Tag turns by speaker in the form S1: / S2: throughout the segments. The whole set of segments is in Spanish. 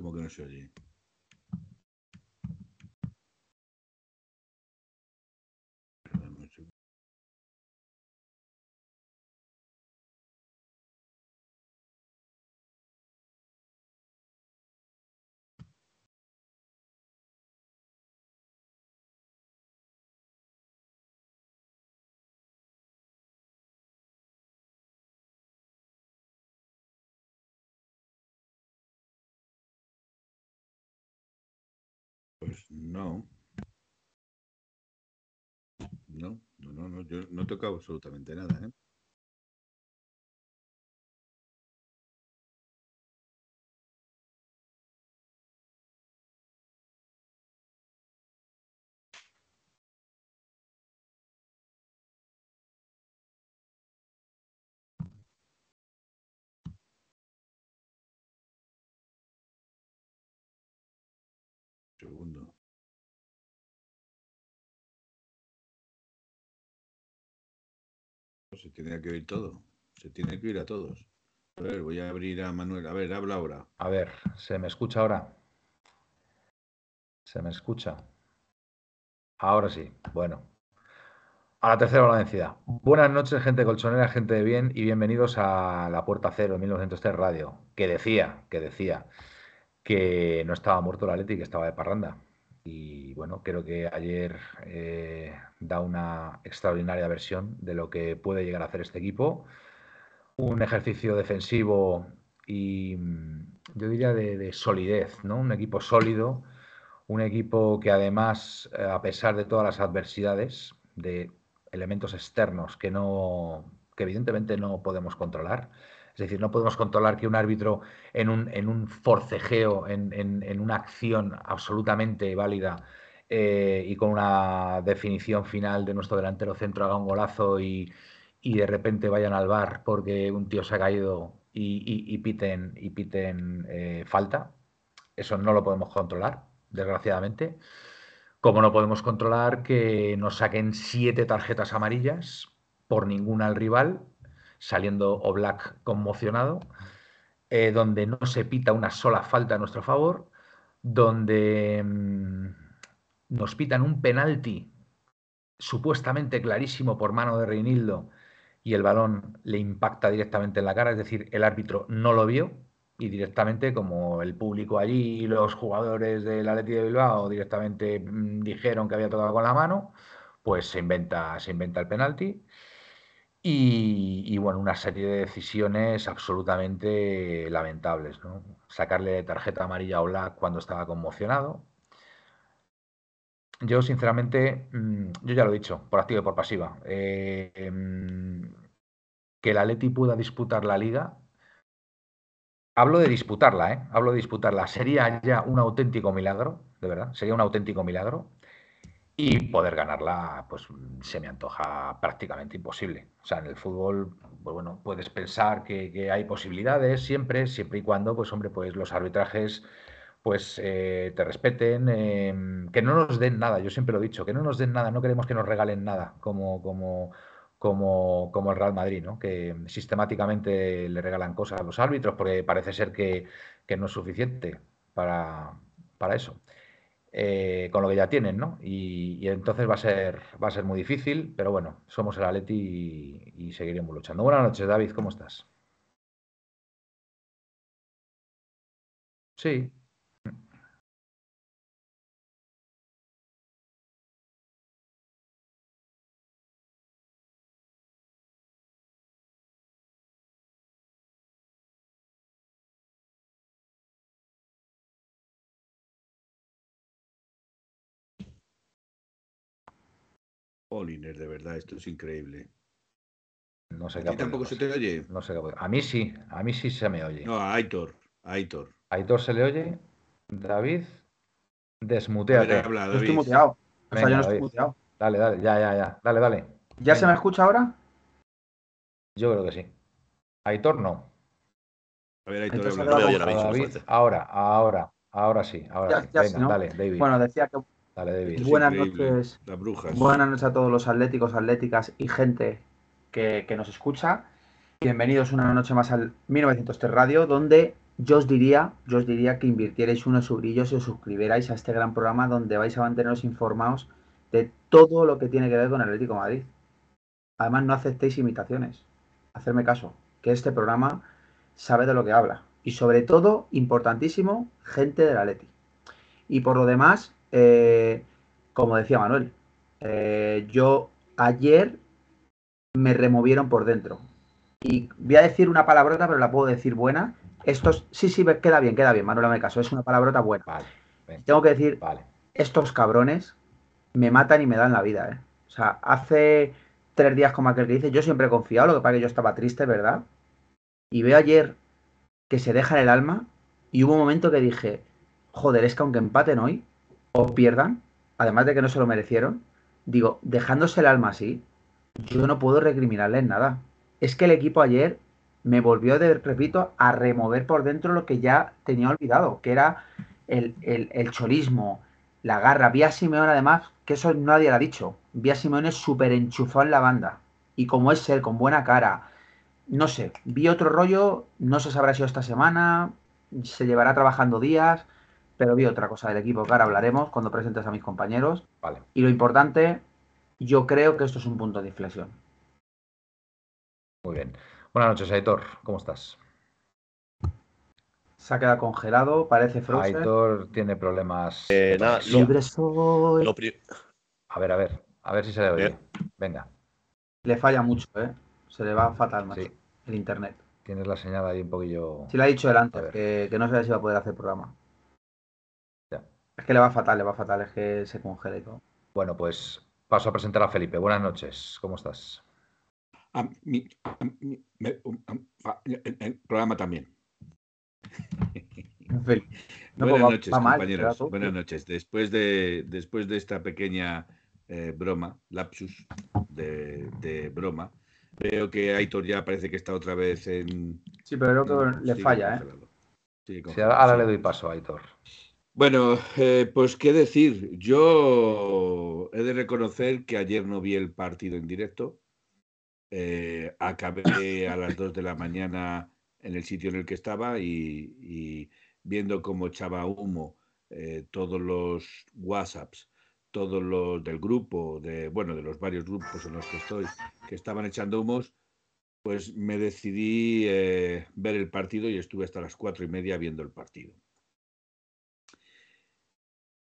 S1: Como que no se Pues no. No, no, no, no, yo no he tocado absolutamente nada, ¿eh? Se tiene que oír todo. Se tiene que oír a todos. A ver, voy a abrir a Manuel. A ver, habla ahora.
S2: A ver, ¿se me escucha ahora? ¿Se me escucha? Ahora sí. Bueno. A la tercera la densidad. Buenas noches, gente colchonera, gente de bien, y bienvenidos a La Puerta Cero, 1903 Radio, que decía, que decía que no estaba muerto la Leti, que estaba de parranda. Y bueno, creo que ayer eh, da una extraordinaria versión de lo que puede llegar a hacer este equipo. Un ejercicio defensivo y mm, yo diría de, de solidez, ¿no? Un equipo sólido, un equipo que además, eh, a pesar de todas las adversidades, de elementos externos que no, que evidentemente no podemos controlar, es decir, no podemos controlar que un árbitro en un, forcejeo, en, una acción absolutamente válida eh, y con una definición final de nuestro delantero centro haga un golazo y, de repente vayan al bar porque un tío se ha caído y, y, y piten, y piten eh, falta. Eso no lo podemos controlar, desgraciadamente. Como no podemos controlar que nos saquen siete tarjetas amarillas por ninguna al rival saliendo Oblak conmocionado, eh, donde no se pita una sola falta a nuestro favor, donde mmm, nos pitan un penalti supuestamente clarísimo por mano de Reinildo y el balón le impacta directamente en la cara, es decir, el árbitro no lo vio y directamente como el público allí y los jugadores del Atleti de Bilbao directamente mmm, dijeron que había tocado con la mano, pues se inventa, se inventa el penalti. Y, bueno, una serie de decisiones absolutamente lamentables. ¿no? Sacarle tarjeta amarilla a Oblak cuando estaba conmocionado. yo, sinceramente, mm, yo ya lo he dicho, por activa y por pasiva. Eh, em, que el Atleti pueda disputar la liga. Hablo de disputarla, ¿eh? Hablo de disputarla. Sería ya un auténtico milagro, de verdad. Sería un auténtico milagro. Y poder ganarla, pues se me antoja prácticamente imposible. O sea, en el fútbol, pues bueno, puedes pensar que, hay posibilidades siempre, siempre y cuando, pues hombre, pues los arbitrajes pues eh, te respeten, em, que no nos den nada, yo siempre lo he dicho, que no nos den nada, no queremos que nos regalen nada, como, como, como, como el Real Madrid, ¿no? que sistemáticamente le regalan cosas a los árbitros porque parece ser que, no es suficiente para, para eso. Eh, con lo que ya tienen, ¿no? Y, entonces va a ser va a ser muy difícil, pero bueno, somos el Atleti y, y seguiremos luchando. Buenas noches, David, ¿cómo estás? Sí,
S1: Poliner, de verdad, esto es increíble.
S2: No sé
S1: ¿A ti tampoco se te oye?
S2: No sé qué A mí sí, a mí sí se me oye.
S1: No, a Aitor, a Aitor.
S2: Aitor se le oye. David, desmuteate.
S3: Habla, David. estoy muteado. O sea, yo no estoy muteado.
S2: Dale, dale, ya, ya, ya. Dale, dale.
S3: ¿Ya se me escucha ahora?
S2: Yo creo que sí. Aitor no.
S1: A ver, Aitor, habla.
S2: David, ahora, ahora, ahora sí. Ahora Venga, dale, David.
S3: Bueno, decía que Buenas noches. Buenas noches a todos los atléticos, atléticas y gente que, nos escucha. Bienvenidos una noche más al 1903 Radio, donde yo os diría, yo os diría que invirtierais unos subrillos y os suscribierais a este gran programa donde vais a manteneros informados de todo lo que tiene que ver con el Atlético Madrid. Además, no aceptéis imitaciones. Hacerme caso, que este programa sabe de lo que habla. Y sobre todo, importantísimo, gente del Atleti. Y por lo demás, eh, como decía Manuel, eh, yo ayer me removieron por dentro. Y voy a decir una palabrota, pero la puedo decir buena. Estos, sí, sí, queda bien, queda bien, Manuel, me caso. Es una palabrota buena. Tengo que decir, vale. estos cabrones me matan y me dan la vida, ¿eh? O sea, hace tres días, como aquel que dice, yo siempre he confiado, lo que pasa que yo estaba triste, ¿verdad? Y veo ayer que se dejan el alma y hubo un momento que dije, joder, es que aunque empaten hoy, o pierdan, además de que no se lo merecieron, digo, dejándose el alma así, yo no puedo recriminarles nada. Es que el equipo ayer me volvió, de, repito, a remover por dentro lo que ya tenía olvidado, que era el, el, cholismo, la garra. Vi a Simeón, además, que eso nadie lo ha dicho. Vi a Simeón súper enchufado en la banda. Y como es él, con buena cara. No sé, vi otro rollo, no se sabrá si esta semana, se llevará trabajando días pero vi otra cosa del equipo que ahora hablaremos cuando presentes a mis compañeros.
S2: Vale.
S3: Y lo importante, yo creo que esto es un punto de inflexión.
S2: Muy bien. Buenas noches, Aitor. ¿Cómo estás?
S3: Se ha quedado congelado, parece Frozen.
S2: Aitor tiene problemas.
S4: Eh, nada,
S3: Libre soy.
S2: A ver, a ver, a ver si se le oye. Venga.
S3: Le falla mucho, ¿eh? Se le va fatal, más el internet.
S2: Tienes la señal ahí un poquillo.
S3: Sí, lo ha dicho él antes, que, que, no sé si va a poder hacer programa. Es que le va fatal, le va fatal, es que se congela y todo.
S2: Bueno, pues paso a presentar a Felipe. Buenas noches, ¿cómo estás?
S1: el programa también.
S3: Buenas
S1: noches, compañeros. Buenas noches. Después de, después de esta pequeña eh, broma, lapsus de, broma, veo que Aitor ya parece que está otra vez en.
S3: Sí, pero creo que le falla, ¿eh?
S2: ahora le doy paso a Aitor.
S1: Bueno, eh, pues qué decir. Yo he de reconocer que ayer no vi el partido en directo. Eh, acabé a las 2 de la mañana en el sitio en el que estaba y, viendo cómo echaba humo eh, todos los WhatsApps, todos los del grupo, de bueno, de los varios grupos en los que estoy, que estaban echando humos, pues me decidí ver el partido y estuve hasta las cuatro y media viendo el partido.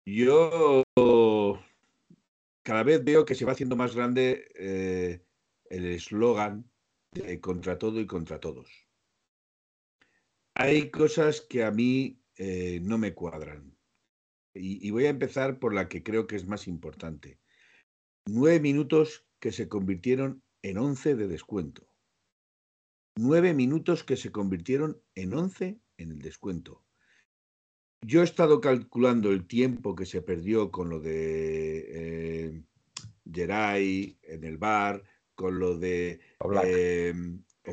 S1: Yo cada vez veo que se va haciendo más grande eh, el eslogan de contra todo y contra todos. Hay cosas que a mí eh, no me cuadran. y, voy a empezar por la que creo que es más importante. Nueve minutos que se convirtieron en once de descuento. Nueve minutos que se convirtieron en once en el descuento. Yo he estado calculando el tiempo que se perdió con lo de eh, Geray en el bar, con lo de o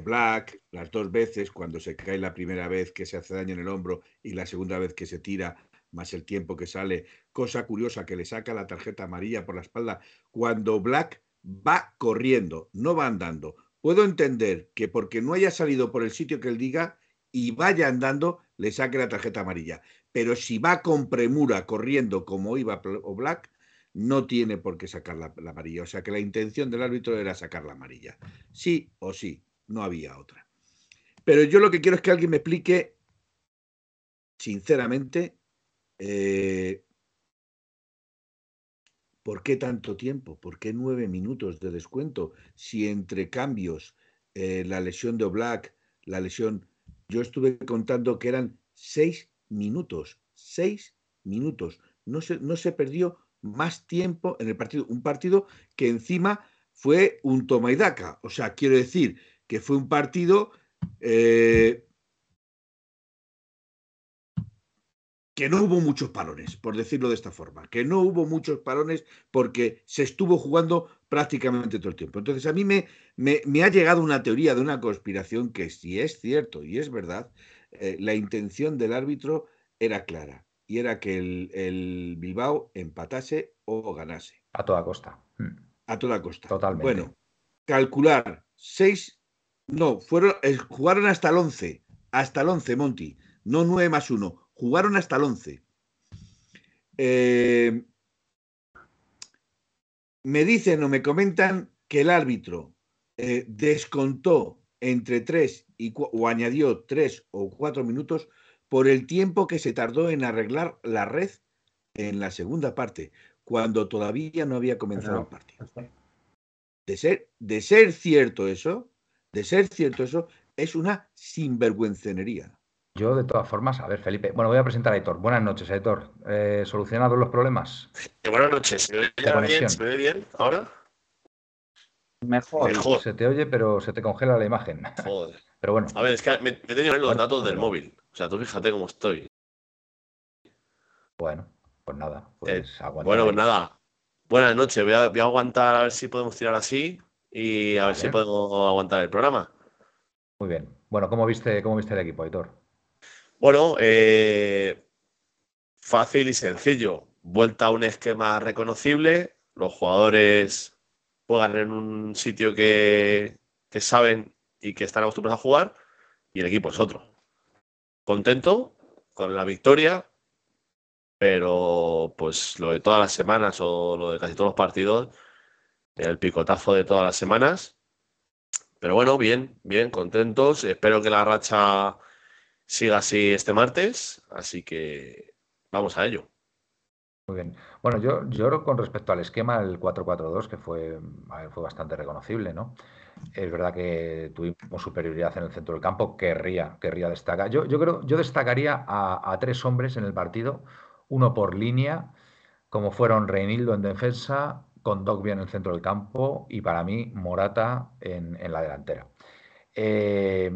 S1: Black, las dos veces, cuando se cae la primera vez que se hace daño en el hombro y la segunda vez que se tira, más el tiempo que sale. Cosa curiosa que le saca la tarjeta amarilla por la espalda cuando Black va corriendo, no va andando. Puedo entender que porque no haya salido por el sitio que él diga y vaya andando, le saque la tarjeta amarilla. Pero si va con premura corriendo como iba Black, no tiene por qué sacar la, la, amarilla. O sea que la intención del árbitro era sacar la amarilla. Sí o sí no había otra. Pero yo lo que quiero es que alguien me explique, sinceramente, eh, ¿por qué tanto tiempo? ¿Por qué nueve minutos de descuento? Si entre cambios, eh, la lesión de Oblak, la lesión, yo estuve contando que eran seis minutos, seis minutos. No se, no se perdió más tiempo en el partido, un partido que encima fue un toma y daca. O sea, quiero decir, que fue un partido eh, que no hubo muchos parones, por decirlo de esta forma, que no hubo muchos parones porque se estuvo jugando prácticamente todo el tiempo. Entonces a mí me, me, ha llegado una teoría de una conspiración que si es cierto y es verdad, eh, la intención del árbitro era clara y era que el, el, Bilbao empatase o ganase.
S2: A toda costa.
S1: Hmm. A toda costa.
S2: Totalmente.
S1: Bueno, calcular seis no, fueron, eh, jugaron hasta el 11. Hasta el 11, Monty. No 9 más 1. Jugaron hasta el 11. Eh, me dicen o me comentan que el árbitro eh, descontó entre 3 y, o añadió 3 o 4 minutos por el tiempo que se tardó en arreglar la red en la segunda parte, cuando todavía no había comenzado el partido. De ser, de ser cierto eso, de ser cierto eso, es una sinvergüencenería.
S2: Yo, de todas formas, a ver, Felipe. Bueno, voy a presentar a Aitor. Buenas noches, Aitor. Eh, ¿Solucionados los problemas?
S4: buenas noches. ¿Se oye bien? ¿Se ve bien ahora?
S2: Mejor. Mejor. Se te oye, pero se te congela la imagen. Joder. Pero bueno.
S4: A ver, es que me, he tenido los datos del móvil. O sea, tú fíjate cómo estoy.
S2: Bueno, pues nada. Pues
S4: eh, bueno, pues nada. Buenas noches. voy a aguantar a ver si podemos tirar así y a ver si podemos aguantar el programa.
S2: Muy bien. Bueno, ¿cómo viste, cómo viste el equipo, Aitor?
S4: Bueno, eh, fácil y sencillo. Vuelta a un esquema reconocible. Los jugadores juegan en un sitio que, que saben y que están acostumbrados a jugar. Y el equipo es otro. Contento con la victoria, pero pues lo de todas las semanas o lo de casi todos los partidos el picotazo de todas las semanas. Pero bueno, bien, bien, contentos. Espero que la racha siga así este martes. Así que vamos a ello.
S2: Muy bien. Bueno, yo, yo con respecto al esquema, el 4-4-2, que fue, fue bastante reconocible, ¿no? Es verdad que tuvimos superioridad en el centro del campo, querría, querría destacar. Yo, yo creo, yo destacaría a, tres hombres en el partido, uno por línea, como fueron Reinildo en defensa, con Dogbia en el centro del campo y para mí Morata en, la delantera. Eh,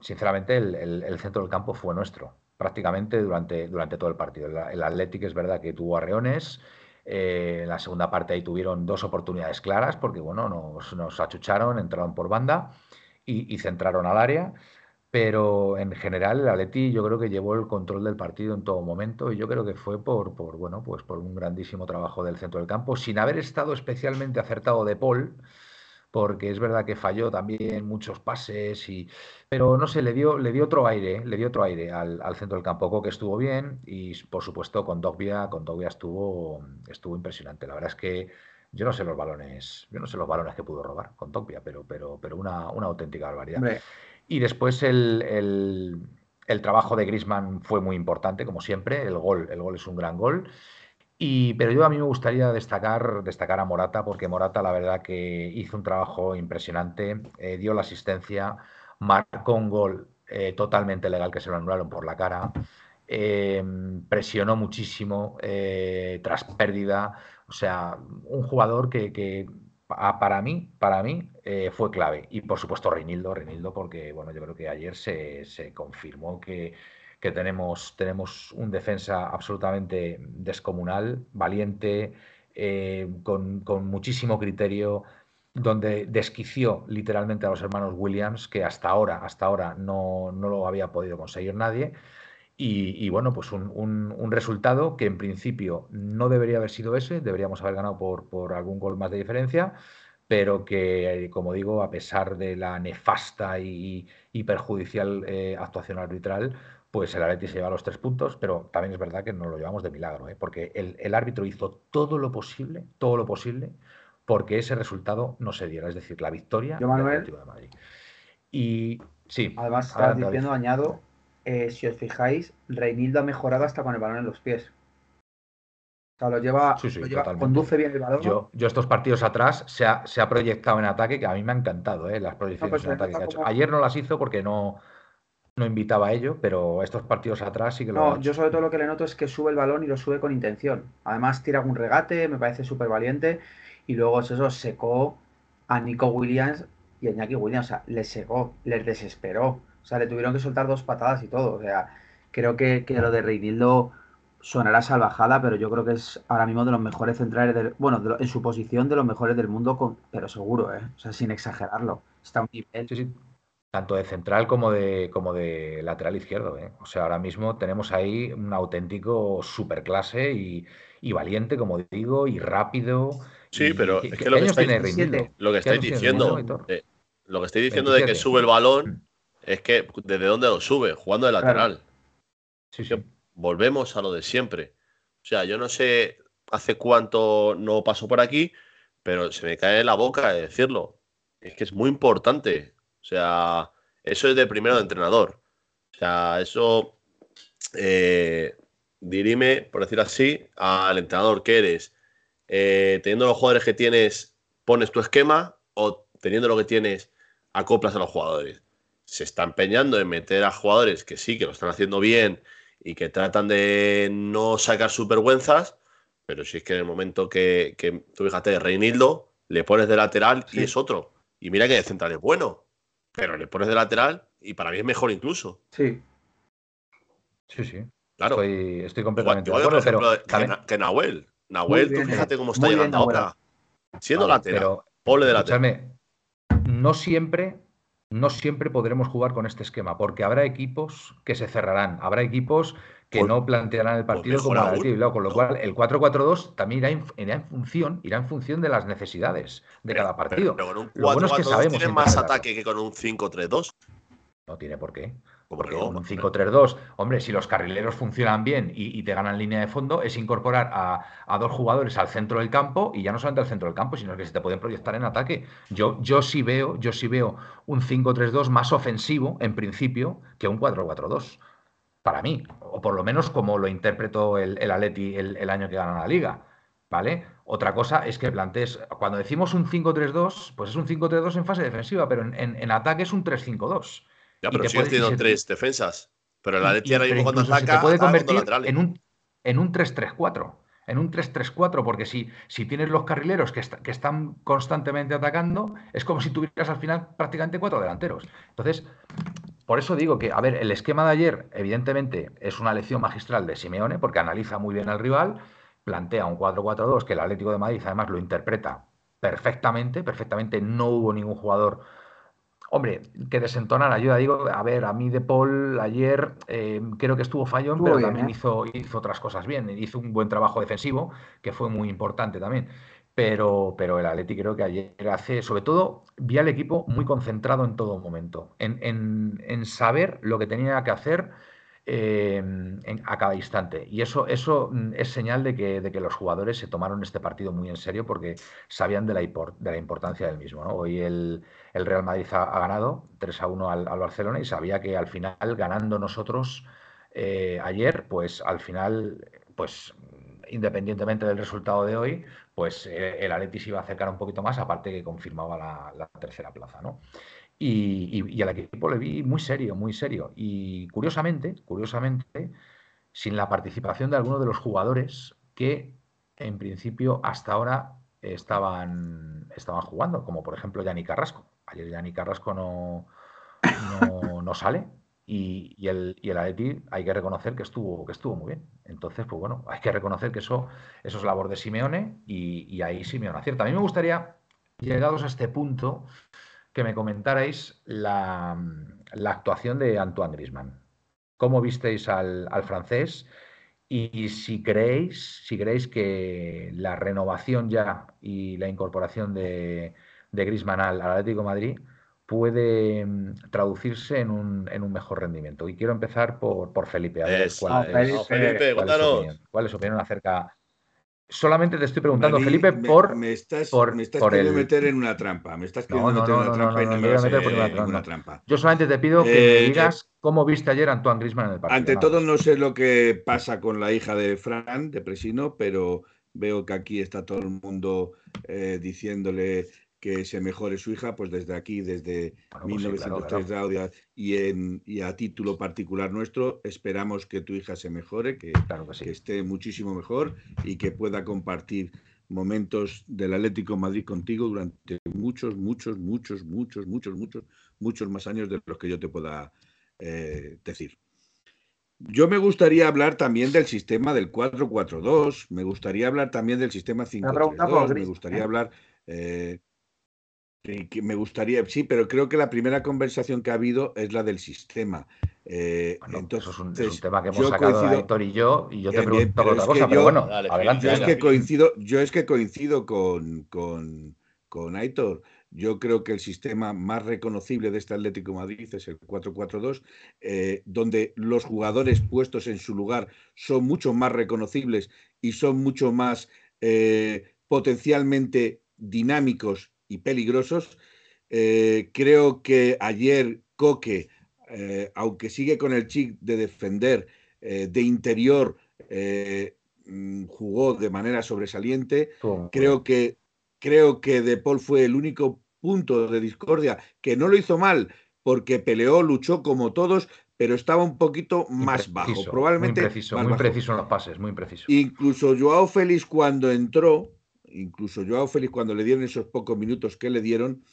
S2: sinceramente, el, centro del campo fue nuestro, prácticamente durante, durante todo el partido. El, Atlético es verdad que tuvo arreones. Eh, en la segunda parte ahí tuvieron dos oportunidades claras porque bueno, nos, achucharon, entraron por banda y, y centraron al área pero en general el Atleti yo creo que llevó el control del partido en todo momento y yo creo que fue por, por, bueno, pues por un grandísimo trabajo del centro del campo, sin haber estado especialmente acertado de Paul, porque es verdad que falló también muchos pases y pero no sé, le dio, le dio otro aire, le dio otro aire al, centro del campo, que estuvo bien y por supuesto con Dogbia, con Dogbia estuvo, estuvo impresionante. La verdad es que yo no sé los balones, yo no sé los balones que pudo robar con Dogbia, pero, pero, pero una, una auténtica barbaridad. Y después el, trabajo de Grisman fue muy importante, como siempre. El gol, el gol es un gran gol. Y, pero yo a mí me gustaría destacar, destacar a Morata, porque Morata la verdad que hizo un trabajo impresionante, eh, dio la asistencia, marcó un gol eh, totalmente legal que se lo anularon por la cara. em, presionó muchísimo eh, tras pérdida. O sea, un jugador que, para mí, para mí eh, fue clave. Y por supuesto Reinildo, Reinildo, porque bueno, yo creo que ayer se, confirmó que, tenemos, tenemos un defensa absolutamente descomunal, valiente, eh, con, con, muchísimo criterio, donde desquició literalmente a los hermanos Williams, que hasta ahora, hasta ahora no, lo había podido conseguir nadie. Y, bueno, pues un, resultado que en principio no debería haber sido ese, deberíamos haber ganado por, por algún gol más de diferencia, pero que, como digo, a pesar de la nefasta y, perjudicial eh, actuación arbitral, pues el Atleti se lleva los tres puntos, pero también es verdad que nos lo llevamos de milagro, ¿eh? porque el, el, árbitro hizo todo lo posible, todo lo posible porque ese resultado no se diera, es decir, la victoria
S3: Yo, Manuel,
S2: de Madrid. Y sí.
S3: Además, estás diciendo, añado, eh, si os fijáis, Reinildo ha mejorado hasta con el balón en los pies. O sea, lo lleva, conduce bien el balón.
S2: Yo, estos partidos atrás se ha, se ha, proyectado en ataque, que a mí me ha encantado, ¿eh? las proyecciones pues en ataque que ha hecho. Ayer no las hizo porque no, no invitaba a ello, pero estos partidos atrás sí que lo
S3: No, yo sobre todo lo que le noto es que sube el balón y lo sube con intención. Además, tira algún regate, me parece súper valiente y luego eso secó a Nico Williams y a Iñaki Williams, o sea, les secó, les desesperó, o sea, le tuvieron que soltar dos patadas y todo, o sea, creo que, lo de Reinildo sonará salvajada, pero yo creo que es ahora mismo de los mejores centrales, del, bueno, en su posición de los mejores del mundo, con, pero seguro, ¿eh? o sea, sin exagerarlo, está a un nivel.
S2: Sí, sí. Tanto de central como de, como de lateral izquierdo. ¿eh? O sea, ahora mismo tenemos ahí un auténtico superclase y, y valiente, como digo, y rápido
S4: Sí, pero es que lo que, estáis, lo que estáis diciendo, eh, lo que estoy diciendo de que sube el balón mm. es que desde dónde lo sube, jugando de lateral.
S2: Sí, sí.
S4: Volvemos a lo de siempre. O sea, yo no sé hace cuánto no paso por aquí, pero se me cae en la boca de decirlo. Es que es muy importante. O sea, eso es de primero de entrenador. O sea, eso eh, dirime, por decir así, al entrenador que eres eh, teniendo los jugadores que tienes, pones tu esquema o teniendo lo que tienes, acoplas a los jugadores. Se está empeñando en meter a jugadores que sí, que lo están haciendo bien y que tratan de no sacar sus vergüenzas, pero si es que en el momento que, que tú fíjate, Reinildo, le pones de lateral y es otro. Y mira que de central es bueno, pero le pones de lateral y para mí es mejor incluso.
S3: Sí.
S2: Sí, sí. Claro. Estoy, completamente de acuerdo, pero
S4: que Nahuel. Nahuel, tú fíjate cómo está llegando ahora. Siendo lateral, pole de lateral.
S2: No siempre, no siempre podremos jugar con este esquema, porque habrá equipos que se cerrarán, habrá equipos que pues no plantearán el partido como el con lo cual el 4-4-2 también irá en, función, irá en función de las necesidades de cada partido.
S4: Pero, con un 4 4 tiene más ataque que con un 5-3-2.
S2: No tiene por qué. Porque un 5-3-2, hombre, si los carrileros funcionan bien y, te ganan línea de fondo, es incorporar a, dos jugadores al centro del campo y ya no solamente al centro del campo, sino que se te pueden proyectar en ataque. Yo, yo sí veo, yo sí veo un 5-3-2 más ofensivo, en principio, que un 4-4-2. Para mí, o por lo menos como lo interpretó el, el Atleti el, año que gana la liga. ¿Vale? Otra cosa es que plantees, cuando decimos un 5-3-2, pues es un 5-3-2 en fase defensiva, pero en, en ataque es un 3-5-2.
S4: Ya, pero sigue teniendo tres defensas. Pero la Leti ahora mismo cuando ataca.
S2: Se puede convertir en un, en un 3-3-4. En un 3-3-4, porque si, si tienes los carrileros que, que, están constantemente atacando, es como si tuvieras al final prácticamente cuatro delanteros. Entonces, por eso digo que, a ver, el esquema de ayer, evidentemente, es una lección magistral de Simeone, porque analiza muy bien al rival, plantea un 4-4-2 que el Atlético de Madrid además lo interpreta perfectamente, perfectamente. No hubo ningún jugador Hombre, que desentonar ayuda. Digo, a ver, a mí De Paul ayer eh, creo que estuvo fallón, pero también ¿eh? hizo, hizo otras cosas bien. Hizo un buen trabajo defensivo, que fue muy importante también. Pero, pero el Atleti creo que ayer hace, sobre todo, vi al equipo muy concentrado en todo momento, en, en, en saber lo que tenía que hacer Em, a cada instante. Y eso, eso mm, es señal de que, de que, los jugadores se tomaron este partido muy en serio porque sabían de la, de la importancia del mismo. Hoy el, Real Madrid ha, ganado 3 a 1 al, Barcelona y sabía que al final, ganando nosotros eh, ayer, pues al final, pues independientemente del resultado de hoy, pues eh, el Atleti se iba a acercar un poquito más, aparte que confirmaba la, tercera plaza. ¿no? Y, al equipo le vi muy serio, muy serio. Y curiosamente, curiosamente, sin la participación de algunos de los jugadores que en principio hasta ahora estaban, estaban jugando, como por ejemplo Yanni Carrasco. Ayer Yanni Carrasco no, no, sale y, el, y el Atleti hay que reconocer que estuvo, que estuvo muy bien. Entonces, pues bueno, hay que reconocer que eso, eso es labor de Simeone y, ahí Simeone acierta. A mí me gustaría, llegados a este punto, que me comentarais la, la actuación de Antoine Grisman. ¿Cómo visteis al, francés? Y si creéis, si creéis que la renovación ya y la incorporación de, de Griezmann al, Atlético Madrid puede mm, traducirse en un, en un, mejor rendimiento. Y quiero empezar por, por Felipe. A ver cuál, es, Felipe, cuál, es, su opinión, cuál es su opinión acerca, Solamente te estoy preguntando, Felipe, por.
S1: Me estás, por, me estás queriendo meter en una trampa. Me estás queriendo meter en una trampa y no me vas a meter
S2: una trampa. Yo solamente te pido que me eh, digas cómo viste ayer a Antoine Grisman en el partido.
S1: Ante todo, no sé lo que pasa con la hija de Fran, de Presino, pero veo que aquí está todo el mundo eh, diciéndole que se mejore su hija, pues desde aquí, desde 1903 pues Y, en, y a título particular nuestro, esperamos que tu hija se mejore, que, esté muchísimo mejor y que pueda compartir momentos del Atlético Madrid contigo durante muchos, muchos, muchos, muchos, muchos, muchos, muchos más años de los que yo te pueda eh, decir. Yo me gustaría hablar también del sistema del 442, me gustaría hablar también del sistema 532, me gustaría hablar eh, me gustaría, sí, pero creo que la primera conversación que ha habido es la del sistema.
S2: Eh, entonces, eso es un, tema que hemos sacado Héctor y yo, y yo te pregunto otra cosa, pero bueno, adelante.
S1: Yo es, que coincido, yo es que coincido con, con, con Aitor. Yo creo que el sistema más reconocible de este Atlético Madrid es el 4-4-2, eh, donde los jugadores puestos en su lugar son mucho más reconocibles y son mucho más eh, potencialmente dinámicos y peligrosos. Eh, creo que ayer Coque, eh, aunque sigue con el chic de defender eh, de interior, mm, jugó de manera sobresaliente. creo que, creo que De Paul fue el único punto de discordia que no lo hizo mal porque peleó, luchó como todos, pero estaba un poquito más bajo. Probablemente
S2: muy preciso, muy preciso en los pases, muy preciso.
S1: Incluso Joao Félix cuando entró, incluso Joao Félix, cuando le dieron esos pocos minutos que le dieron,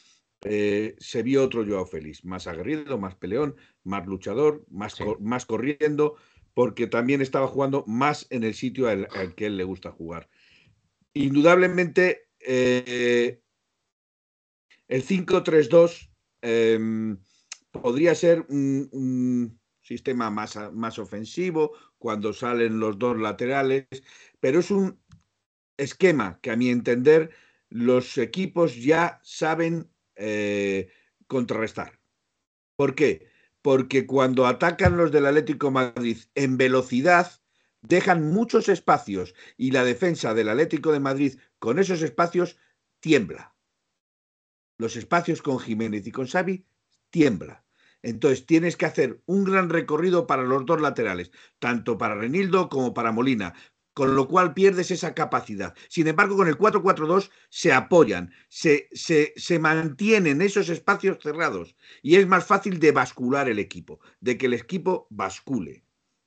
S1: eh, se vio otro Joao Félix, más aguerrido, más peleón, más luchador, más, más corriendo, porque también estaba jugando más en el sitio al, que él le gusta jugar. Indudablemente, eh, el 5-3-2 em, podría ser un, un sistema más, más ofensivo cuando salen los dos laterales, pero es un esquema que a mi entender los equipos ya saben eh, contrarrestar. ¿Por qué? Porque cuando atacan los del Atlético Madrid en velocidad, dejan muchos espacios y la defensa del Atlético de Madrid con esos espacios tiembla. Los espacios con Jiménez y con Xavi tiembla. Entonces tienes que hacer un gran recorrido para los dos laterales, tanto para Renildo como para Molina, con lo cual pierdes esa capacidad. Sin embargo, con el 4-4-2 se apoyan, se, se, mantienen esos espacios cerrados y es más fácil de bascular el equipo, de que el equipo bascule.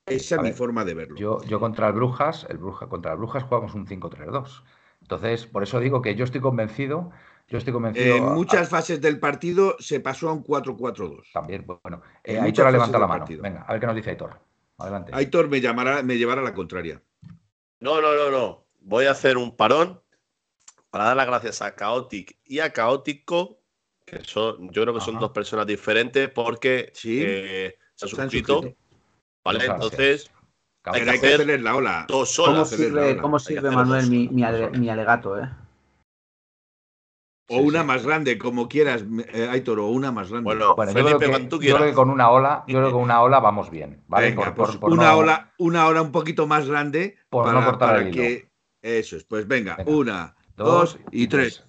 S1: Esa es mi forma de verlo.
S2: Yo, yo contra el Brujas, el Bruja, contra el Brujas jugamos un 5-3-2. Entonces, por eso digo que yo estoy convencido. Yo estoy convencido.
S1: En muchas fases del partido se pasó a un 4-4-2.
S2: También, bueno. Eh, Aitor ha levantado la mano. Venga, a ver qué nos dice Aitor. Adelante.
S1: Aitor me, llamará, me llevará a la contraria.
S4: No, no, no, no. Voy a hacer un parón para dar las gracias a Chaotic y a Caótico, que son, yo creo que son dos personas diferentes porque eh, se han suscrito. Vale, entonces.
S1: Hay que, hacer la ola.
S3: Dos horas. ¿Cómo sirve, Manuel, mi, mi, alegato, eh?
S1: O una más grande, como quieras, eh, Aitor, o una más grande.
S2: Bueno, Felipe, yo, tú quieras. yo creo que con una ola, yo creo que con una ola vamos bien, ¿vale?
S1: Pues una ola, una ola un poquito más grande por para, no cortar el que eso es. Pues venga, una, dos, y tres.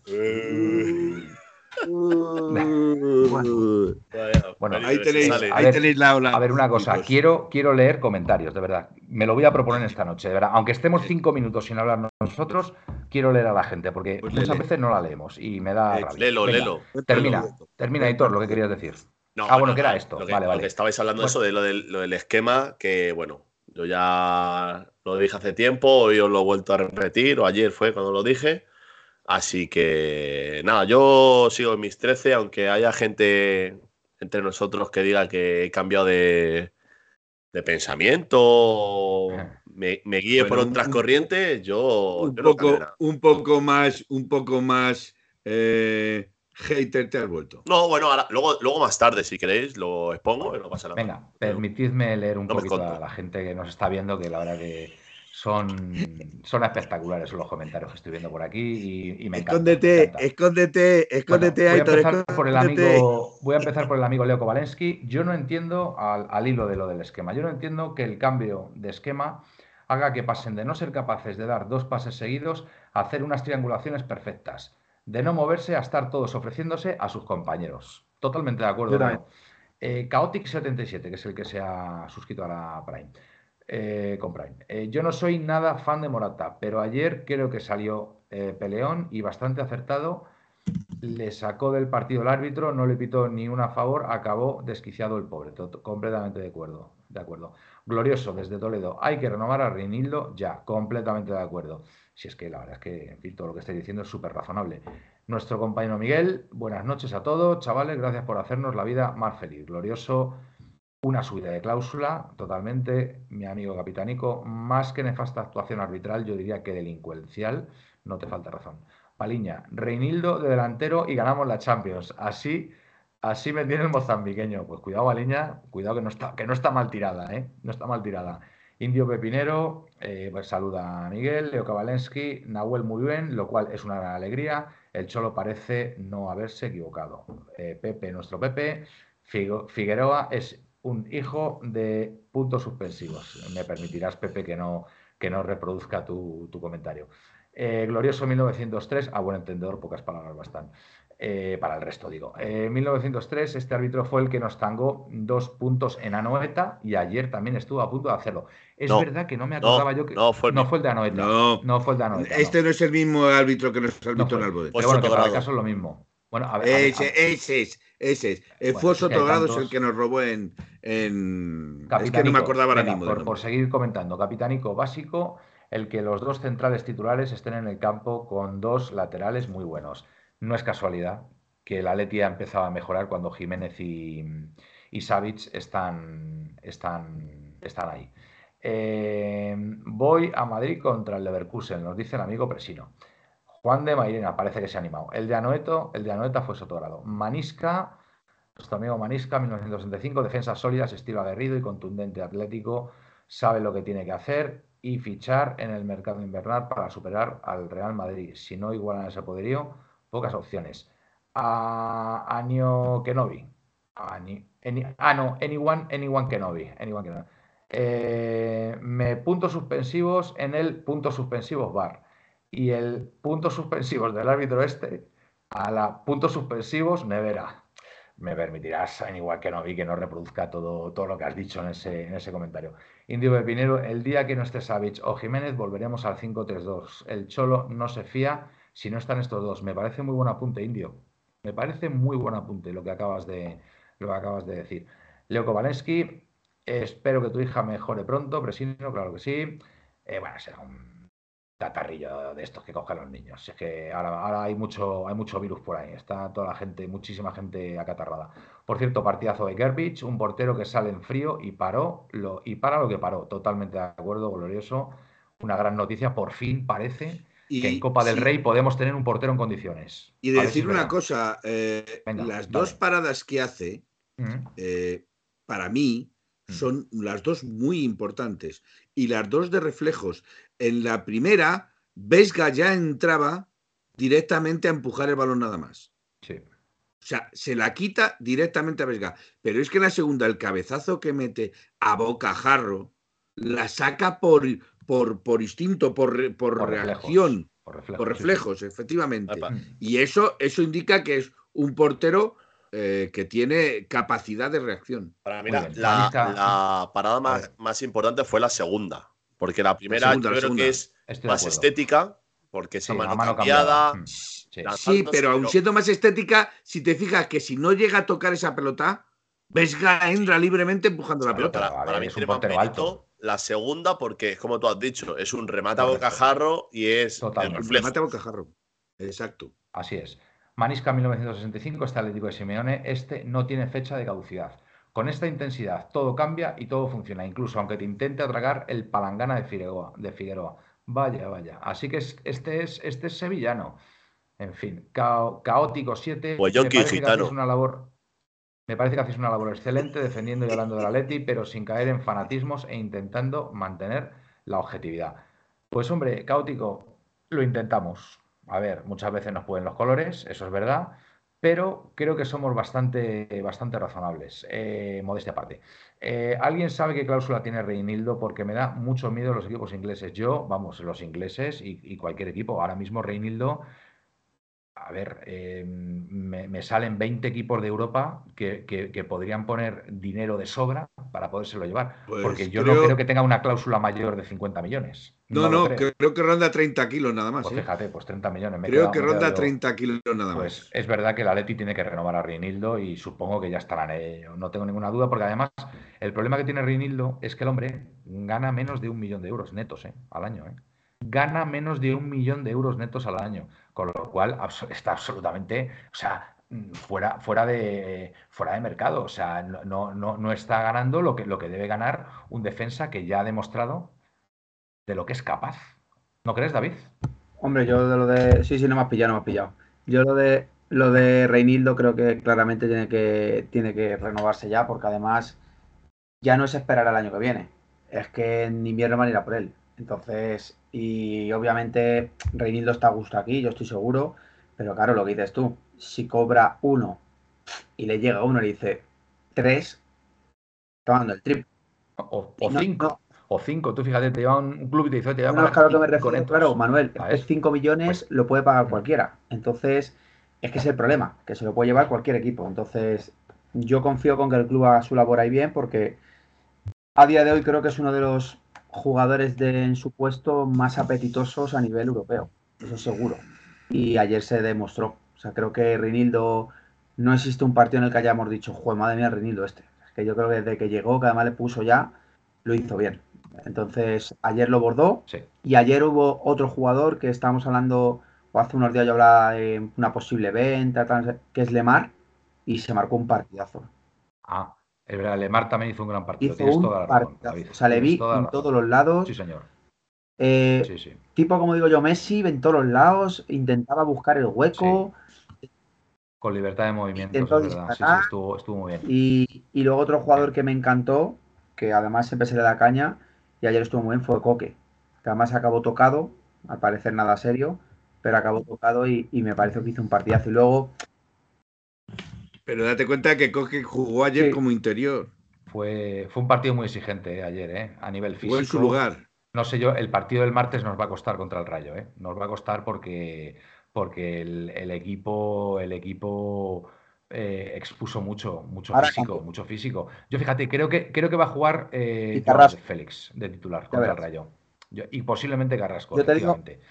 S2: Bueno, ahí, tenéis, la ola. A ver, una cosa, quiero, quiero leer comentarios, de verdad. Me lo voy a proponer esta noche, de verdad. Aunque estemos cinco minutos sin hablar nosotros, quiero leer a la gente, porque pues muchas veces no la leemos y me da.
S4: Eh, lelo, lelo.
S2: Termina, termina, Hitor, lo que querías decir. ah, bueno, que era esto.
S4: Lo que,
S2: vale, vale.
S4: estabais hablando de eso, de lo del, esquema, que bueno, Yo ya lo dije hace tiempo, hoy os lo he vuelto a repetir, o ayer fue cuando lo dije. Así que nada, yo sigo en mis 13, aunque haya gente entre nosotros que diga que he cambiado de, pensamiento, me, guíe por otras corrientes, yo,
S1: un, poco, un poco más, un poco más eh, hater te has vuelto.
S4: No, bueno, luego, luego más tarde, si queréis, lo expongo y no pasa nada.
S2: Venga, permitidme leer un poquito a la gente que nos está viendo, que la verdad que son, son espectaculares los comentarios que estoy viendo por aquí y, me encanta.
S1: Escóndete, escóndete, escóndete,
S2: voy, a empezar por el amigo, voy a empezar por el amigo Leo Kovalensky. Yo no entiendo, al, hilo de lo del esquema, yo no entiendo que el cambio de esquema haga que pasen de no ser capaces de dar dos pases seguidos a hacer unas triangulaciones perfectas, de no moverse a estar todos ofreciéndose a sus compañeros. Totalmente de acuerdo. Eh, Chaotic 77, que es el que se ha suscrito a la Prime. Eh, con eh, yo no soy nada fan de Morata, pero ayer creo que salió eh, peleón y bastante acertado. Le sacó del partido el árbitro, no le pitó ni una favor, acabó desquiciado el pobre. completamente de acuerdo, de acuerdo. Glorioso desde Toledo. Hay que renovar a Reinildo ya, completamente de acuerdo. Si es que la verdad es que, en fin, todo lo que estoy diciendo es súper razonable. Nuestro compañero Miguel, buenas noches a todos, chavales, gracias por hacernos la vida más feliz. Glorioso una subida de cláusula, totalmente, mi amigo Capitanico, más que nefasta actuación arbitral, yo diría que delincuencial, no te falta razón. Paliña, Reinildo de delantero y ganamos la Champions. Así, así me tiene el mozambiqueño. Pues cuidado, Paliña, cuidado que no está, que no está mal tirada, ¿eh? No está mal tirada. Indio Pepinero, eh, pues saluda a Miguel, Leo Kavalensky, Nahuel muy bien, lo cual es una gran alegría. El Cholo parece no haberse equivocado. Eh, Pepe, nuestro Pepe, Figueroa es un hijo de puntos suspensivos. Me permitirás, Pepe, que no, que no reproduzca tu, comentario. Eh, glorioso 1903, a buen entendedor, pocas palabras bastan. Eh, para el resto, digo. En 1903, este árbitro fue el que nos tangó dos puntos en Anoeta y ayer también estuvo a punto de hacerlo. Es verdad que no me acordaba yo que.
S4: No fue,
S2: el de Anoeta. No, fue el de Anoeta.
S1: Este no, es el mismo árbitro que nos arbitró en
S2: Albodete. Pues bueno, que para el caso es lo mismo. Bueno, a ver,
S1: ese, ese es. Ese es. El bueno, es el que nos robó en. en... Es que no me acordaba ahora mismo.
S2: Por, seguir comentando, capitánico básico, el que los dos centrales titulares estén en el campo con dos laterales muy buenos. No es casualidad que la Letia empezaba a mejorar cuando Jiménez y, y Savic están, están, están ahí. Eh, voy a Madrid contra el Leverkusen, nos dice el amigo Presino. Juan de Mairena, parece que se ha animado. El de Anoeto, el de Anoeta fue Sotogrado. Manisca, nuestro amigo Manisca, 1965, defensas sólidas, estilo aguerrido y contundente atlético, sabe lo que tiene que hacer y fichar en el mercado invernal para superar al Real Madrid. Si no igualan ese poderío, pocas opciones. A Año Kenobi. ah, no, anyone, anyone Kenobi. Anyone Kenobi. Eh, me puntos suspensivos en el punto suspensivos bar y el puntos suspensivos del árbitro este a la puntos suspensivos nevera. Me permitirás, igual que no vi que no reproduzca todo, todo lo que has dicho en ese, en ese comentario. Indio Pepinero, el día que no esté Savage o Jiménez volveremos al 5-3-2. El Cholo no se fía si no están estos dos. Me parece muy buen apunte, Indio. Me parece muy buen apunte lo que acabas de, lo que acabas de decir. Leo Kovalensky, espero que tu hija mejore pronto, Presino, claro que sí. Eh, bueno, será un catarrillo de estos que cogen los niños. Es que ahora, hay, mucho, hay mucho virus por ahí. Está toda la gente, muchísima gente acatarrada. Por cierto, partidazo de Gerbich, un portero que sale en frío y paró lo, y para lo que paró. Totalmente de acuerdo, glorioso. Una gran noticia, por fin parece que en Copa del Rey podemos tener un portero en condiciones.
S1: Y decir una cosa, eh, las dos paradas que hace, eh, para mí, son las dos muy importantes. Y las dos de reflejos en la primera, Vesga ya entraba directamente a empujar el balón nada más.
S2: Sí.
S1: O sea, se la quita directamente a Vesga. Pero es que en la segunda, el cabezazo que mete a bocajarro, la saca por, por, por instinto, por, por, reacción, por reflejos, efectivamente. Y eso, eso indica que es un portero eh, que tiene capacidad de reacción.
S4: Para mí, la, parada más, más, importante fue la segunda. Porque la primera yo creo que es más estética, porque es mano, cambiada. Mm,
S1: sí, pero aún siendo más estética, si te fijas que si no llega a tocar esa pelota, Vesga entra libremente empujando la pelota.
S4: Para, mí tiene más mérito, la segunda porque, como tú has dicho, es un remate a bocajarro y es
S1: Totalmente. un remate a bocajarro. Exacto.
S2: Así es. Manisca 1965, este Atlético de Simeone, este no tiene fecha de caducidad. Con esta intensidad todo cambia y todo funciona, incluso aunque te intente atragar el palangana de Figueroa. De Figueroa. Vaya, vaya. Así que este es, este es sevillano. En fin, caótico 7.
S4: Pues me parece Que
S2: una labor, me parece que haces una labor excelente defendiendo y hablando de la Leti, pero sin caer en fanatismos e intentando mantener la objetividad. Pues hombre, caótico, lo intentamos. A ver, muchas veces nos pueden los colores, eso es verdad, pero creo que somos bastante, bastante razonables. Eh, modestia aparte. Eh, ¿Alguien sabe qué cláusula tiene Reinildo? Porque me da mucho miedo los equipos ingleses. Yo, vamos, los ingleses y cualquier equipo. Ahora mismo Reinildo a ver, eh, me, salen 20 equipos de Europa que, podrían poner dinero de sobra para podérselo llevar. Pues porque yo no creo que tenga una cláusula mayor de 50 millones.
S1: No, no, creo. que ronda 30 kilos nada más.
S2: Pues ¿eh? fíjate, pues 30 millones.
S1: creo que ronda 30 kilos nada
S2: pues
S1: más.
S2: Es verdad que la Leti tiene que renovar a Reinildo y supongo que ya estarán ello. No tengo ninguna duda, porque además el problema que tiene Reinildo es que el hombre gana menos de un millón de euros netos ¿eh? al año. ¿eh? Gana menos de un millón de euros netos al año con lo cual está absolutamente, o sea, mm, fuera, fuera, de, fuera de mercado, o sea, no, no, no está ganando lo que, lo que debe ganar un defensa que ya ha demostrado de lo que es capaz. ¿No crees, David?
S3: Hombre, yo de lo de. Sí, sí, no me has pillado, no me has pillado. Yo lo de lo de Reinildo creo que claramente tiene que, tiene que renovarse ya, porque además ya no es esperar al año que viene. Es que en invierno van a ir a por él. Entonces, y obviamente Reinildo está a gusto aquí, yo estoy seguro, pero claro, lo que dices tú, si cobra uno y le llega uno y le dice tres, está dando el triple.
S2: O, cinco. O cinco, tú fíjate, te lleva un club y te dice, te
S3: lleva claro, que me refiero, claro, Manuel, es cinco millones pues lo puede pagar mm. cualquiera. Entonces, es que es el problema, que se lo puede llevar cualquier equipo. Entonces, yo confío con que el club haga su labor ahí bien, porque a día de hoy creo que es uno de los jugadores de, en su puesto más apetitosos a nivel europeo, eso seguro. Y ayer se demostró. O sea, creo que Rinildo, no existe un partido en el que hayamos dicho, joder, madre mía, Rinildo este. Es que yo creo que desde que llegó, que además le puso ya, lo hizo bien. Entonces, ayer lo bordó. Y ayer hubo otro jugador que estábamos hablando, o hace unos días yo hablaba de una posible venta, que es Lemar, y se marcó un partidazo.
S2: Ah, el verdad, Lemar también hizo un gran partido. Tienes toda la razón,
S3: O sea, le vi en todos los lados.
S2: Sí, señor.
S3: Eh, sí, sí. Tipo, como digo yo, Messi, en todos los lados, intentaba buscar el hueco.
S2: Con libertad de movimiento, es verdad. Sí, sí, estuvo, estuvo muy bien.
S3: Y, y, luego otro jugador que me encantó, que además siempre se le da caña, y ayer estuvo muy bien, fue Coque. Que además acabó tocado, al parecer nada serio, pero acabó tocado y, y me pareció que hizo un partidazo. Y luego
S1: pero date cuenta que Coque jugó ayer como interior.
S2: Fue, fue un partido muy exigente eh, ayer, eh, a nivel físico. Fue
S1: en su lugar.
S2: No sé yo, el partido del martes nos va a costar contra el Rayo, ¿eh? Nos va a costar porque, porque el, equipo, el equipo eh, expuso mucho, mucho físico, mucho físico. Yo fíjate, creo que, creo que va a jugar eh, Félix de titular contra el Rayo. y posiblemente Carrasco, efectivamente.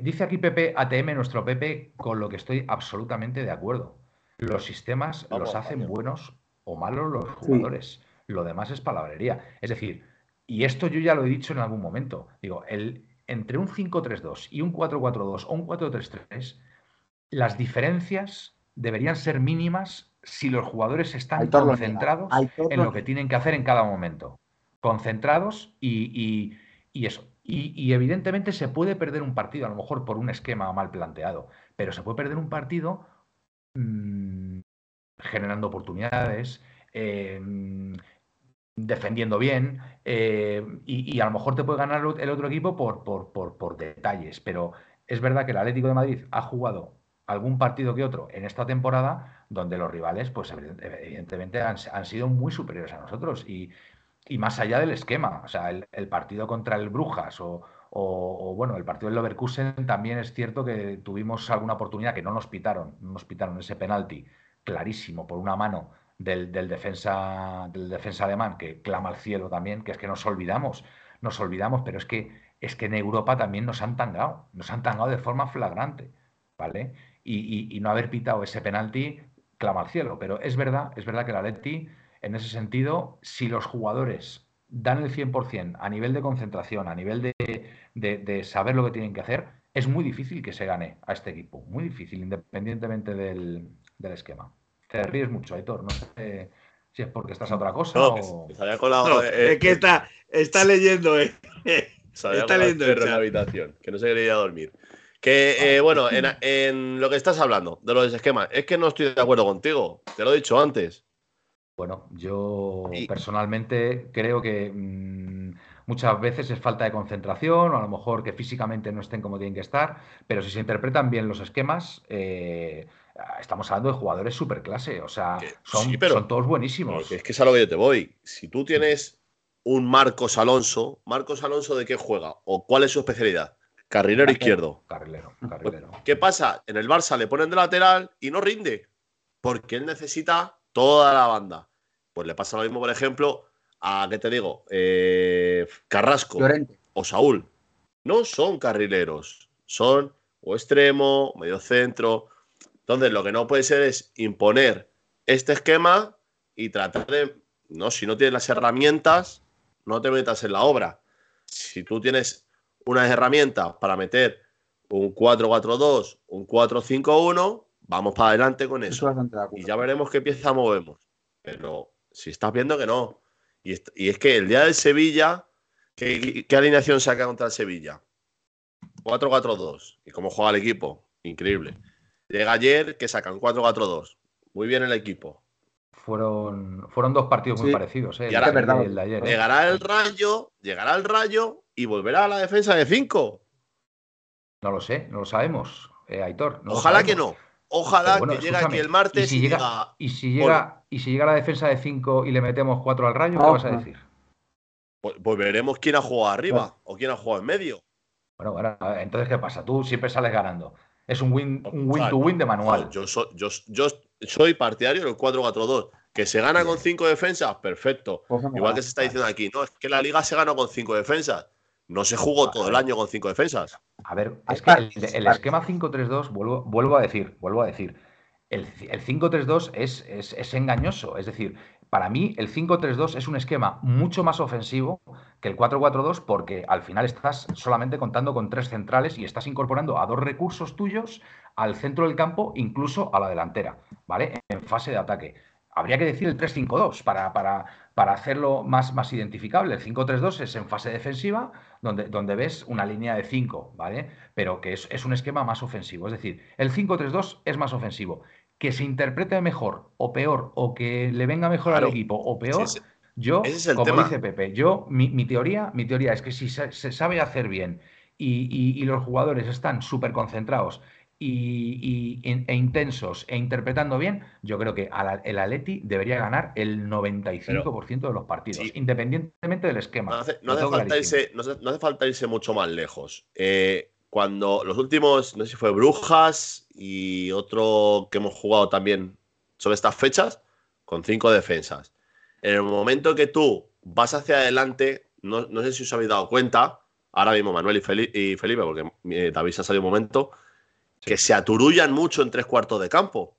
S2: dice aquí Pepe, ATM, nuestro Pepe, con lo que estoy absolutamente de acuerdo. Los sistemas los hacen buenos o malos los jugadores. Lo demás es palabrería. Es decir, y esto yo ya lo he dicho en algún momento. Digo, el, entre un 5-3-2 y un 4-4-2 o un 4-3-3, las diferencias deberían ser mínimas si los jugadores están concentrados en lo que tienen que hacer en cada momento. Concentrados y, eso. Y, evidentemente se puede perder un partido, a lo mejor por un esquema mal planteado, pero se puede perder un partido Mm, generando oportunidades, em, defendiendo bien, em, y, a lo mejor te puede ganar el otro equipo por, por, detalles, pero es verdad que el Atlético de Madrid ha jugado algún partido que otro en esta temporada donde los rivales, pues evidentemente han, sido muy superiores a nosotros y, más allá del esquema, o sea, el, el partido contra el Brujas o, o, bueno, el partido del Leverkusen también es cierto que tuvimos alguna oportunidad que no nos pitaron, no nos pitaron ese penalti clarísimo por una mano del, defensa, del defensa alemán que clama al cielo también, que es que nos olvidamos, nos olvidamos, pero es que, es que en Europa también nos han tangado, nos han tangado de forma flagrante, ¿vale? Y, no haber pitado ese penalti clama al cielo, pero es verdad, es verdad que la Leti, en ese sentido, si los jugadores dan el 100% a nivel de concentración, a nivel de, saber lo que tienen que hacer, es muy difícil que se gane a este equipo. Muy difícil, independientemente del, esquema. Te ríes mucho, Aitor. No sé si es porque estás a otra cosa o...
S1: es que está, está leyendo, eh.
S4: está leyendo en la habitación, que no se quería dormir. Que, eh, bueno, en, lo que estás hablando de los esquemas, es que no estoy de acuerdo contigo. Te lo he dicho antes.
S2: Bueno, yo personalmente creo que mm, muchas veces es falta de concentración o a lo mejor que físicamente no estén como tienen que estar, pero si se interpretan bien los esquemas, eh, estamos hablando de jugadores superclase, o sea, son, son todos buenísimos.
S4: Es que es a lo que yo te voy. Si tú tienes un Marcos Alonso, ¿Marcos Alonso de qué juega? ¿O cuál es su especialidad? Carrilero izquierdo.
S2: Carrilero, carrilero.
S4: ¿Qué pasa? En el Barça le ponen de lateral y no rinde. Porque él necesita toda la banda. Pues le pasa lo mismo, por ejemplo, a, ¿qué te digo? Eh, Carrasco o Saúl. No son carrileros, son o extremo, medio centro. Entonces, lo que no puede ser es imponer este esquema y tratar de, no, si no tienes las herramientas, no te metas en la obra. Si tú tienes unas herramientas para meter un 4-4-2, un 4-5-1, vamos para adelante con eso. y ya veremos qué pieza movemos. Pero si estás viendo que no. Y, es que el día del Sevilla, ¿qué, alineación saca contra el Sevilla? 4-4-2. ¿Y cómo juega el equipo? Increíble. Llega ayer que sacan 4-4-2. Muy bien el equipo.
S2: Fueron, fueron dos partidos muy parecidos. ¿eh?
S4: Y ahora, verdad, ¿eh? Llegará el rayo, llegará el rayo y volverá a la defensa de 5.
S2: No lo sé, no lo sabemos, eh, Aitor.
S4: Ojalá que no. Ojalá que llegue aquí el martes
S2: y, si llega, y, si llega, y si llega la defensa de 5 y le metemos 4 al rayo, ¿qué vas a decir?
S4: Pues, pues, veremos quién ha jugado arriba o quién ha jugado en medio.
S2: Bueno, bueno, entonces ¿qué pasa? Tú siempre sales ganando. Es un win, un win to win de manual.
S4: yo, soy, yo, yo soy partidario del 4-4-2. Que se gana con 5 defensas, perfecto. Pues Igual que se está diciendo aquí, no, es que la liga se ganó con 5 defensas. No se jugó todo el año con cinco defensas.
S2: A ver, es que el, esquema 5-3-2, vuelvo, vuelvo, a decir, vuelvo a decir, el, 5-3-2 es, es, engañoso. Es decir, para mí el 5-3-2 es un esquema mucho más ofensivo que el 4-4-2 porque al final estás solamente contando con tres centrales y estás incorporando a dos recursos tuyos al centro del campo, incluso a la delantera, ¿vale? En fase de ataque. Habría que decir el 3-5-2 para, para, para hacerlo más, más identificable. El 5-3-2 es en fase defensiva, donde, donde ves una línea de 5, ¿vale? Pero que es, un esquema más ofensivo. Es decir, el 5-3-2 es más ofensivo. Que se interprete mejor o peor, o que le venga mejor al equipo o peor, yo, como dice Pepe, yo, mi, teoría, mi teoría es que si se, sabe hacer bien y, y los jugadores están súper concentrados y, e intensos e interpretando bien, yo creo que el Atleti debería ganar el 95% de los partidos, independientemente del esquema.
S4: No hace, falta irse, mucho más lejos. Eh, cuando los últimos, no sé si fue Brujas y otro que hemos jugado también sobre estas fechas, con cinco defensas. En el momento que tú vas hacia adelante, no, sé si os habéis dado cuenta, ahora mismo Manuel y Felipe, porque eh, David se ha salido un momento, que se aturullan mucho en tres cuartos de campo.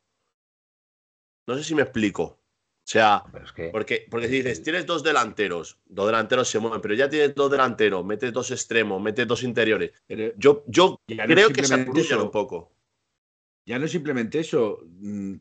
S4: No sé si me explico. O sea, porque, porque si dices, tienes dos delanteros, dos delanteros se mueven, pero ya tienes dos delanteros, metes dos extremos, metes dos interiores. Yo, yo creo que se aturullan un poco.
S1: Ya no es simplemente eso. Mm,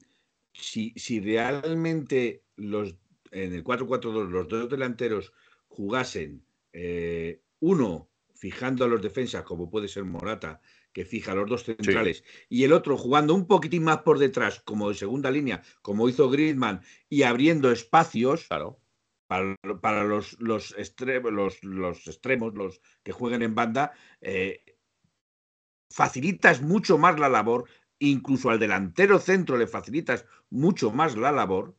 S1: si, si realmente los, en el 4-4-2 los dos delanteros jugasen eh, uno fijando a los defensas, como puede ser Morata, que fija los dos centrales, y el otro jugando un poquitín más por detrás, como de segunda línea, como hizo Griezmann, y abriendo espacios para, los, los, extremos, los, extremos, los que jueguen en banda, eh, facilitas mucho más la labor, incluso al delantero centro le facilitas mucho más la labor,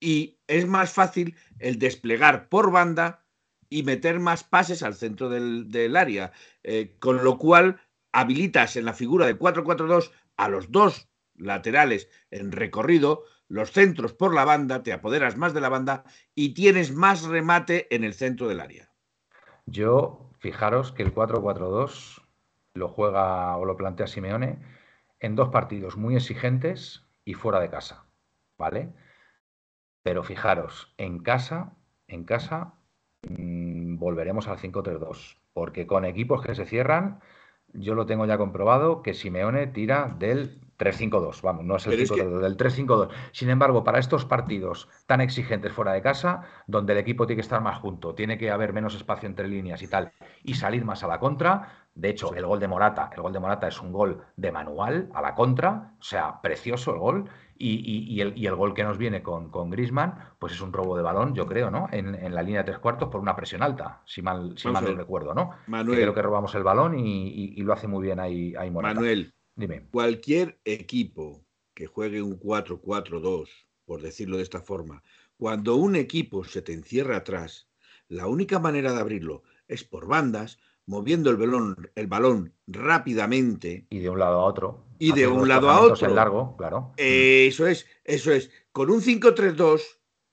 S1: y es más fácil el desplegar por banda y meter más pases al centro del, área, eh, con lo cual habilitas en la figura de 4-4-2 a los dos laterales en recorrido, los centros por la banda, te apoderas más de la banda y tienes más remate en el centro del área.
S2: Yo, fijaros que el 4-4-2 lo juega o lo plantea Simeone en dos partidos muy exigentes y fuera de casa, ¿vale? Pero fijaros, en casa, en casa volveremos al 5-3-2, porque con equipos que se cierran, yo lo tengo ya comprobado que Simeone tira del 3-5-2, vamos, no es el 5-3-2, del 3-5-2. Sin embargo, para estos partidos tan exigentes fuera de casa, donde el equipo tiene que estar más junto, tiene que haber menos espacio entre líneas y tal, y salir más a la contra, de hecho, el gol de Morata, el gol de Morata es un gol de manual a la contra, o sea, precioso el gol, y, el, gol que nos viene con, con Grisman, pues es un robo de balón, yo creo, ¿no? En, la línea de tres cuartos por una presión alta, si mal, si mal no recuerdo, ¿no? Manuel. creo que robamos el balón y, lo hace muy bien ahí, ahí
S1: Manuel, dime. Cualquier equipo que juegue un 4-4-2, por decirlo de esta forma, cuando un equipo se te encierra atrás, la única manera de abrirlo es por bandas, moviendo el balón, el balón rápidamente.
S2: Y de un lado a otro.
S1: Y de un lado a otro.
S2: En largo, claro.
S1: eso es, eso es. Con un 5-3-2,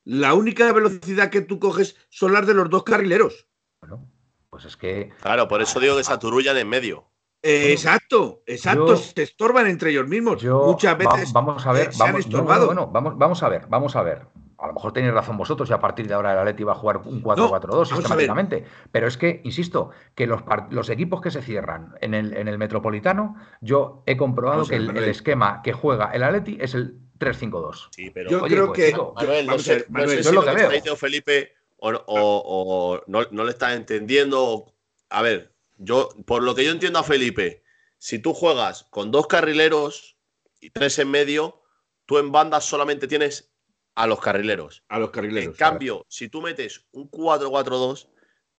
S1: la única velocidad que tú coges son las de los dos carrileros.
S2: Bueno, pues es que.
S4: Claro, por eso digo que se aturullan en medio.
S1: Exacto, exacto, se estorban entre ellos mismos. Muchas veces
S2: vamos a ver, vamos, vamos, vamos a ver, vamos a ver a lo mejor tenéis razón vosotros y a partir de ahora el Atleti va a jugar un 4-4-2 sistemáticamente. Pero es que, insisto, que los, los equipos que se cierran en el, en el Metropolitano, yo he comprobado que el, esquema que juega el Atleti es el 3-5-2.
S4: Sí, pero yo creo pues, que. Manuel, no sé, si lo, que, está diciendo Felipe o, no, no, le estás entendiendo. A ver, yo, por lo que yo entiendo a Felipe, si tú juegas con dos carrileros y tres en medio, tú en bandas solamente tienes a los carrileros.
S1: A los carrileros.
S4: En cambio, si tú metes un 4-4-2,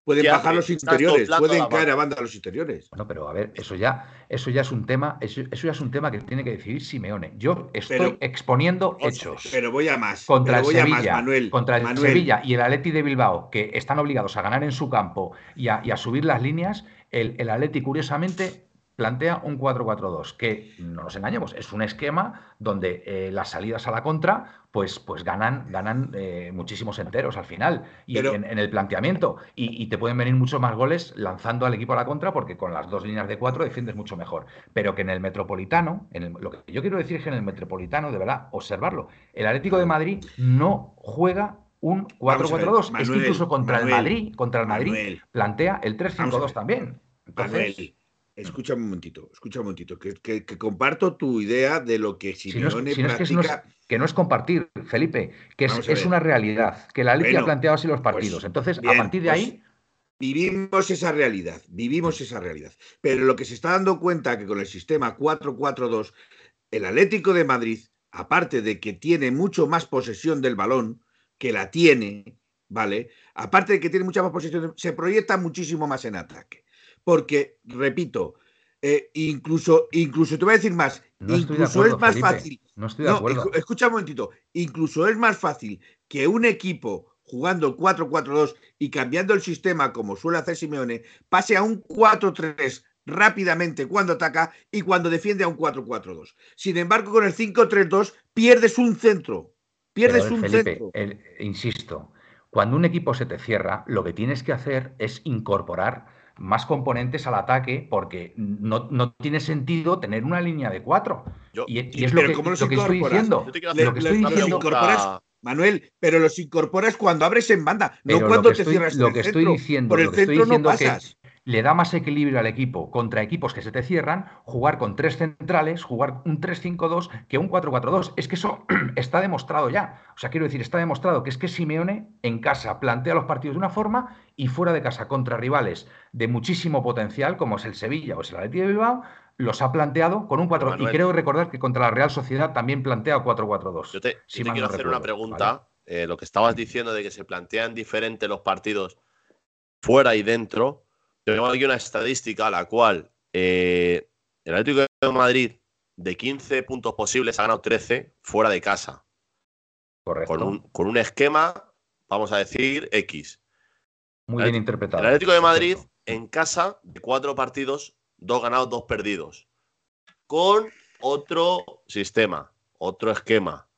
S1: pueden bajar los interiores, pueden caer a banda los interiores.
S2: Bueno, pero a ver, eso ya, eso ya es un tema, eso, ya es un tema que tiene que decidir Simeone. Yo estoy exponiendo hechos.
S1: Pero voy a más.
S2: Contra
S1: el
S2: Sevilla, Manuel, contra el Sevilla y el Atleti de Bilbao, que están obligados a ganar en su campo y a, subir las líneas, el, el Atleti, curiosamente, plantea un 4-4-2, que no nos engañemos, es un esquema donde eh, las salidas a la contra, pues, pues ganan, ganan eh, muchísimos enteros al final y en, el planteamiento. Y, te pueden venir muchos más goles lanzando al equipo a la contra, porque con las dos líneas de cuatro defiendes mucho mejor. Pero que en el Metropolitano, en lo que yo quiero decir es que en el Metropolitano, de verdad, observarlo, el Atlético de Madrid no juega un 4-4-2. Es que incluso contra el Madrid, contra el Madrid, plantea el 3-5-2 también. Entonces,
S1: Escucha un momentito, escucha un momentito, que, comparto tu idea de lo que Simeone si no
S2: practica... que, no es, compartir, Felipe, que es, una realidad, que la ley ha planteado así los pues partidos. Entonces, a partir de pues ahí...
S1: Vivimos esa realidad, vivimos esa realidad. Pero lo que se está dando cuenta que con el sistema 4-4-2, el Atlético de Madrid, aparte de que tiene mucho más posesión del balón, que la tiene, ¿vale? Aparte de que tiene mucha más posesión, se proyecta muchísimo más en ataque porque, repito, eh, incluso, incluso te voy a decir más, incluso es más fácil.
S2: No estoy de acuerdo.
S1: escucha un momentito, incluso es más fácil que un equipo jugando 4-4-2 y cambiando el sistema como suele hacer Simeone, pase a un 4-3 rápidamente cuando ataca y cuando defiende a un 4-4-2. Sin embargo, con el 5-3-2 pierdes un centro. Pierdes un centro.
S2: insisto, cuando un equipo se te cierra, lo que tienes que hacer es incorporar más componentes al ataque porque no, tiene sentido tener una línea de cuatro. y, es lo que, estoy diciendo. Lo que estoy diciendo.
S1: Manuel, pero los incorporas cuando abres en banda, no cuando te cierras
S2: Lo que estoy diciendo, por el centro no pasas le da más equilibrio al equipo contra equipos que se te cierran, jugar con tres centrales, jugar un 3-5-2 que un 4-4-2. Es que eso está demostrado ya. O sea, quiero decir, está demostrado que es que Simeone en casa plantea los partidos de una forma y fuera de casa contra rivales de muchísimo potencial, como es el Sevilla o es el Atleti de Bilbao, los ha planteado con un 4 Y creo recordar que contra la Real Sociedad también plantea 4-4-2.
S4: Yo te, quiero hacer una pregunta. Eh, lo que estabas diciendo de que se plantean diferentes los partidos fuera y dentro tengo aquí una estadística la cual eh, el Atlético de Madrid de 15 puntos posibles ha ganado 13 fuera de casa.
S2: Correcto.
S4: Con un, esquema, vamos a decir, X.
S2: Muy bien interpretado.
S4: El Atlético de Madrid en casa de cuatro partidos, dos ganados, dos perdidos. Con otro sistema, otro esquema.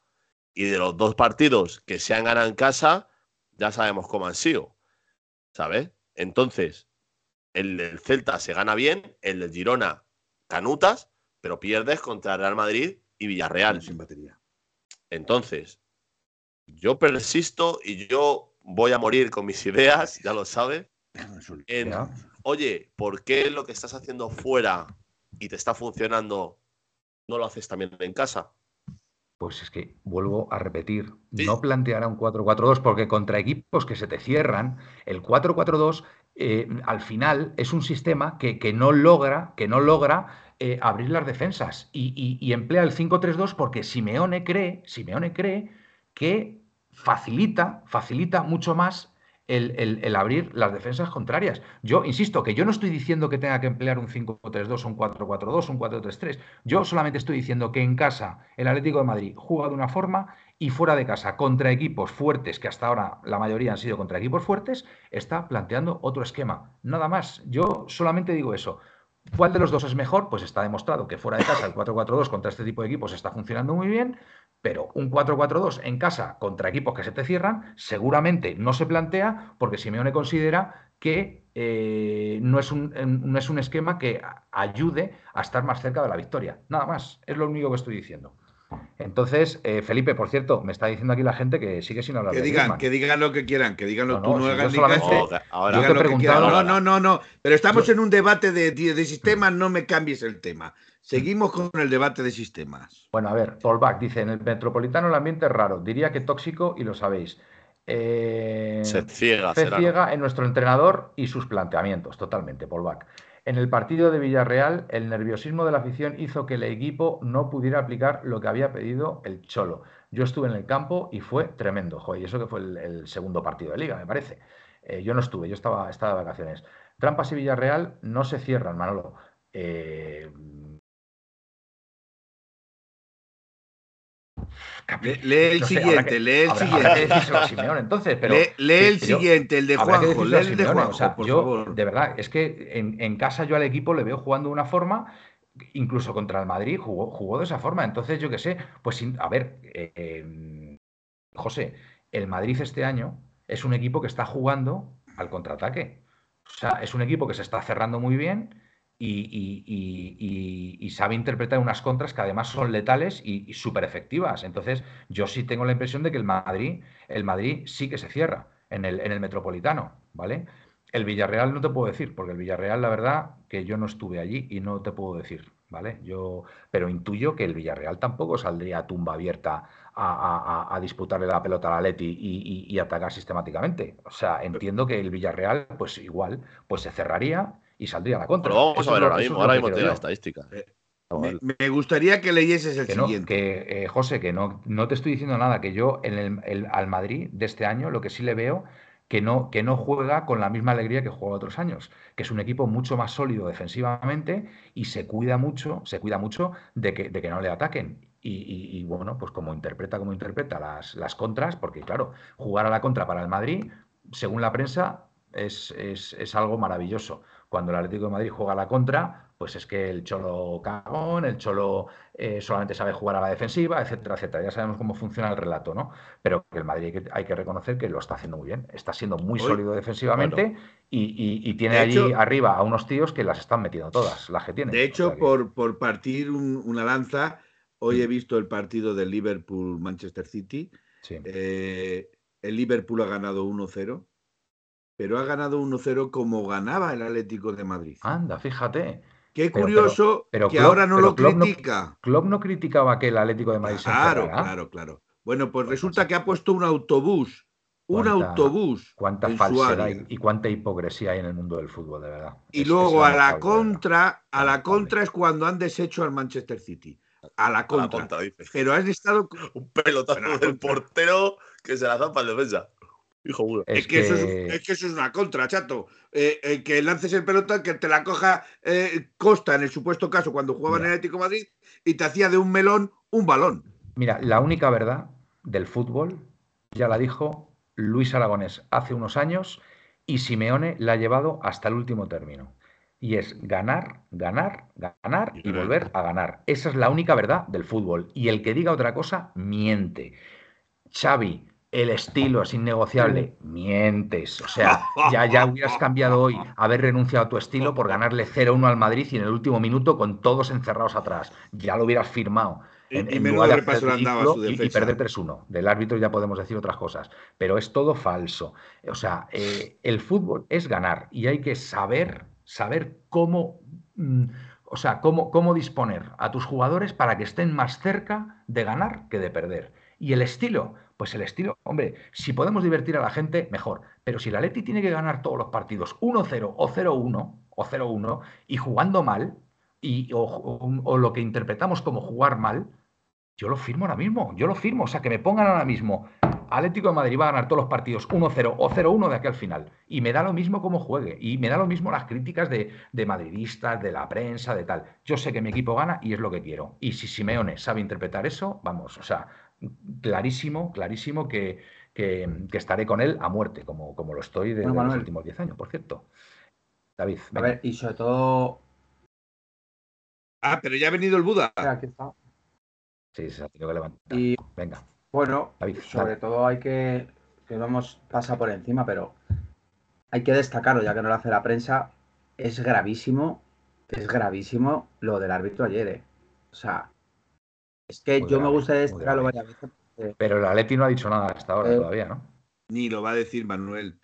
S4: Y de los dos partidos que se han ganado en casa, ya sabemos cómo han sido. ¿Sabes? Entonces, el del Celta se gana bien, el del Girona canutas, pero pierdes contra Real Madrid y Villarreal.
S1: Sin batería.
S4: Entonces, yo persisto y yo voy a morir con mis ideas, ya lo sabes. oye, ¿por qué lo que estás haciendo fuera y te está funcionando no lo haces también en casa?
S2: Pues es que vuelvo a repetir, no planteará un 4-4-2 porque contra equipos que se te cierran, el 4-4-2 eh, al final es un sistema que, no logra, que no logra eh, abrir las defensas y, emplea el 5-3-2 porque Simeone cree, Simeone cree que facilita, facilita mucho más el, abrir las defensas contrarias. Yo insisto que yo no estoy diciendo que tenga que emplear un 5-3-2, un 4-4-2, un 4-3-3. Yo solamente estoy diciendo que en casa el Atlético de Madrid juega de una forma y fuera de casa contra equipos fuertes, que hasta ahora la mayoría han sido contra equipos fuertes, está planteando otro esquema. Nada más. Yo solamente digo eso. ¿Cuál de los dos es mejor? Pues está demostrado que fuera de casa el 4-4-2 contra este tipo de equipos está funcionando muy bien, pero un 4-4-2 en casa contra equipos que se te cierran seguramente no se plantea porque Simeone considera que eh, no, es un, no es un esquema que ayude a estar más cerca de la victoria. Nada más, es lo único que estoy diciendo. Entonces, eh, Felipe, por cierto, me está diciendo aquí la gente que sigue sin hablar
S1: que
S2: de
S1: digan, Que digan lo que quieran, que digan lo que tú no hagas ni
S2: Ahora, yo te he preguntado...
S1: No, no, no, no, pero estamos en un debate de, de sistemas, no me cambies el tema. Seguimos con el debate de sistemas.
S2: Bueno, a ver, Paul Bach dice, en el metropolitano el ambiente es raro, diría que tóxico y lo sabéis.
S4: Eh, se ciega.
S2: Se ciega en nuestro entrenador y sus planteamientos, totalmente, Paul Bach. En el partido de Villarreal, el nerviosismo de la afición hizo que el equipo no pudiera aplicar lo que había pedido el Cholo. Yo estuve en el campo y fue tremendo. Joder, y eso que fue el, segundo partido de liga, me parece. Eh, yo no estuve, yo estaba, estaba de vacaciones. Trampas y Villarreal no se cierran, Manolo. Eh,
S1: lee el siguiente, lee el siguiente.
S2: entonces, pero,
S1: lee, el siguiente, el de Juanjo, lee el de Juanjo, por
S2: yo,
S1: favor.
S2: De verdad, es que en, casa yo al equipo le veo jugando de una forma, incluso contra el Madrid jugó, jugó de esa forma. Entonces, yo qué sé, pues a ver, eh, em, José, el Madrid este año es un equipo que está jugando al contraataque. O sea, es un equipo que se está cerrando muy bien y, sabe interpretar unas contras que además son letales y, súper efectivas. Entonces, yo sí tengo la impresión de que el Madrid, el Madrid sí que se cierra en el, en el Metropolitano, ¿vale? El Villarreal no te puedo decir, porque el Villarreal, la verdad, que yo no estuve allí y no te puedo decir, ¿vale? Yo, pero intuyo que el Villarreal tampoco saldría a tumba abierta a, a, disputarle la pelota a la Leti y, atacar sistemáticamente. O sea, entiendo que el Villarreal, pues igual, pues se cerraría y saldría la contra.
S4: Pero vamos a ver ahora mismo, ahora mismo tiene la estadística. Eh,
S1: me, gustaría que leyeses el siguiente.
S2: que, eh, José, que no, no te estoy diciendo nada, que yo en el, al Madrid de este año lo que sí le veo que no, que no juega con la misma alegría que juega otros años, que es un equipo mucho más sólido defensivamente y se cuida mucho, se cuida mucho de que, de que no le ataquen. Y, bueno, pues como interpreta, como interpreta las, las contras, porque claro, jugar a la contra para el Madrid, según la prensa, es, es, es algo maravilloso cuando el Atlético de Madrid juega a la contra, pues es que el cholo cagón, el cholo eh, solamente sabe jugar a la defensiva, etcétera, etcétera. Ya sabemos cómo funciona el relato, ¿no? Pero que el Madrid hay que, reconocer que lo está haciendo muy bien. Está siendo muy sólido defensivamente y, tiene allí arriba a unos tíos que las están metiendo todas, las que tienen.
S1: De hecho, por, por partir una lanza, hoy he visto el partido del Liverpool-Manchester City. Eh, el Liverpool ha ganado 1-0 pero ha ganado 1-0 como ganaba el Atlético de Madrid.
S2: Anda, fíjate.
S1: Qué curioso que ahora no lo critica.
S2: Club no criticaba que el Atlético de Madrid
S1: claro, se Claro, claro, claro. Bueno, pues, resulta que ha puesto un autobús. Un autobús.
S2: Cuánta falsedad y, cuánta hipocresía hay en el mundo del fútbol, de verdad.
S1: Y luego a la contra, a la contra es cuando han deshecho al Manchester City. A la contra. Pero has estado.
S4: Un pelotazo del portero que se la zampa al defensa.
S1: Es, que, Eso es, una contra, chato. Eh, eh, que lances el pelota, que te la coja eh, Costa en el supuesto caso cuando jugaba en el Atlético Madrid y te hacía de un melón un balón.
S2: Mira, la única verdad del fútbol ya la dijo Luis Aragonés hace unos años y Simeone la ha llevado hasta el último término. Y es ganar, ganar, ganar y volver a ganar. Esa es la única verdad del fútbol. Y el que diga otra cosa, miente. Xavi, el estilo es innegociable, mientes. O sea, ya, ya hubieras cambiado hoy, haber renunciado a tu estilo por ganarle 0-1 al Madrid y en el último minuto con todos encerrados atrás. Ya lo hubieras firmado. en, y, lugar de y, perder 3-1. Del árbitro ya podemos decir otras cosas, pero es todo falso. O sea, eh, el fútbol es ganar y hay que saber, saber cómo, mm, o sea, cómo, cómo disponer a tus jugadores para que estén más cerca de ganar que de perder. Y el estilo, pues el estilo, hombre, si podemos divertir a la gente, mejor. Pero si la Leti tiene que ganar todos los partidos 1-0 o 0-1 o 0-1 y jugando mal, y, o, lo que interpretamos como jugar mal, yo lo firmo ahora mismo, yo lo firmo, o sea, que me pongan ahora mismo, Atlético de Madrid va a ganar todos los partidos 1-0 o 0-1 de aquí al final, y me da lo mismo cómo juegue, y me da lo mismo las críticas de, de, madridistas, de la prensa, de tal. Yo sé que mi equipo gana y es lo que quiero. Y si Simeone sabe interpretar eso, vamos, o sea, clarísimo, clarísimo que, que, estaré con él a muerte, como, como lo estoy de, los últimos 10 años, por cierto. David.
S3: A ver, y sobre todo
S1: Ah, pero ya ha venido el Buda.
S3: Aquí está.
S2: Sí, se ha tenido que levantar.
S3: Y,
S2: Venga.
S3: Bueno, sobre todo hay que, que no hemos pasado por encima, pero hay que destacarlo, ya que no lo hace la prensa, es gravísimo, es gravísimo lo del árbitro ayer. Eh. O sea, es que yo me gusta destacarlo varias
S2: veces. Pero el Atleti no ha dicho nada hasta ahora eh, todavía, ¿no?
S1: Ni lo va a decir Manuel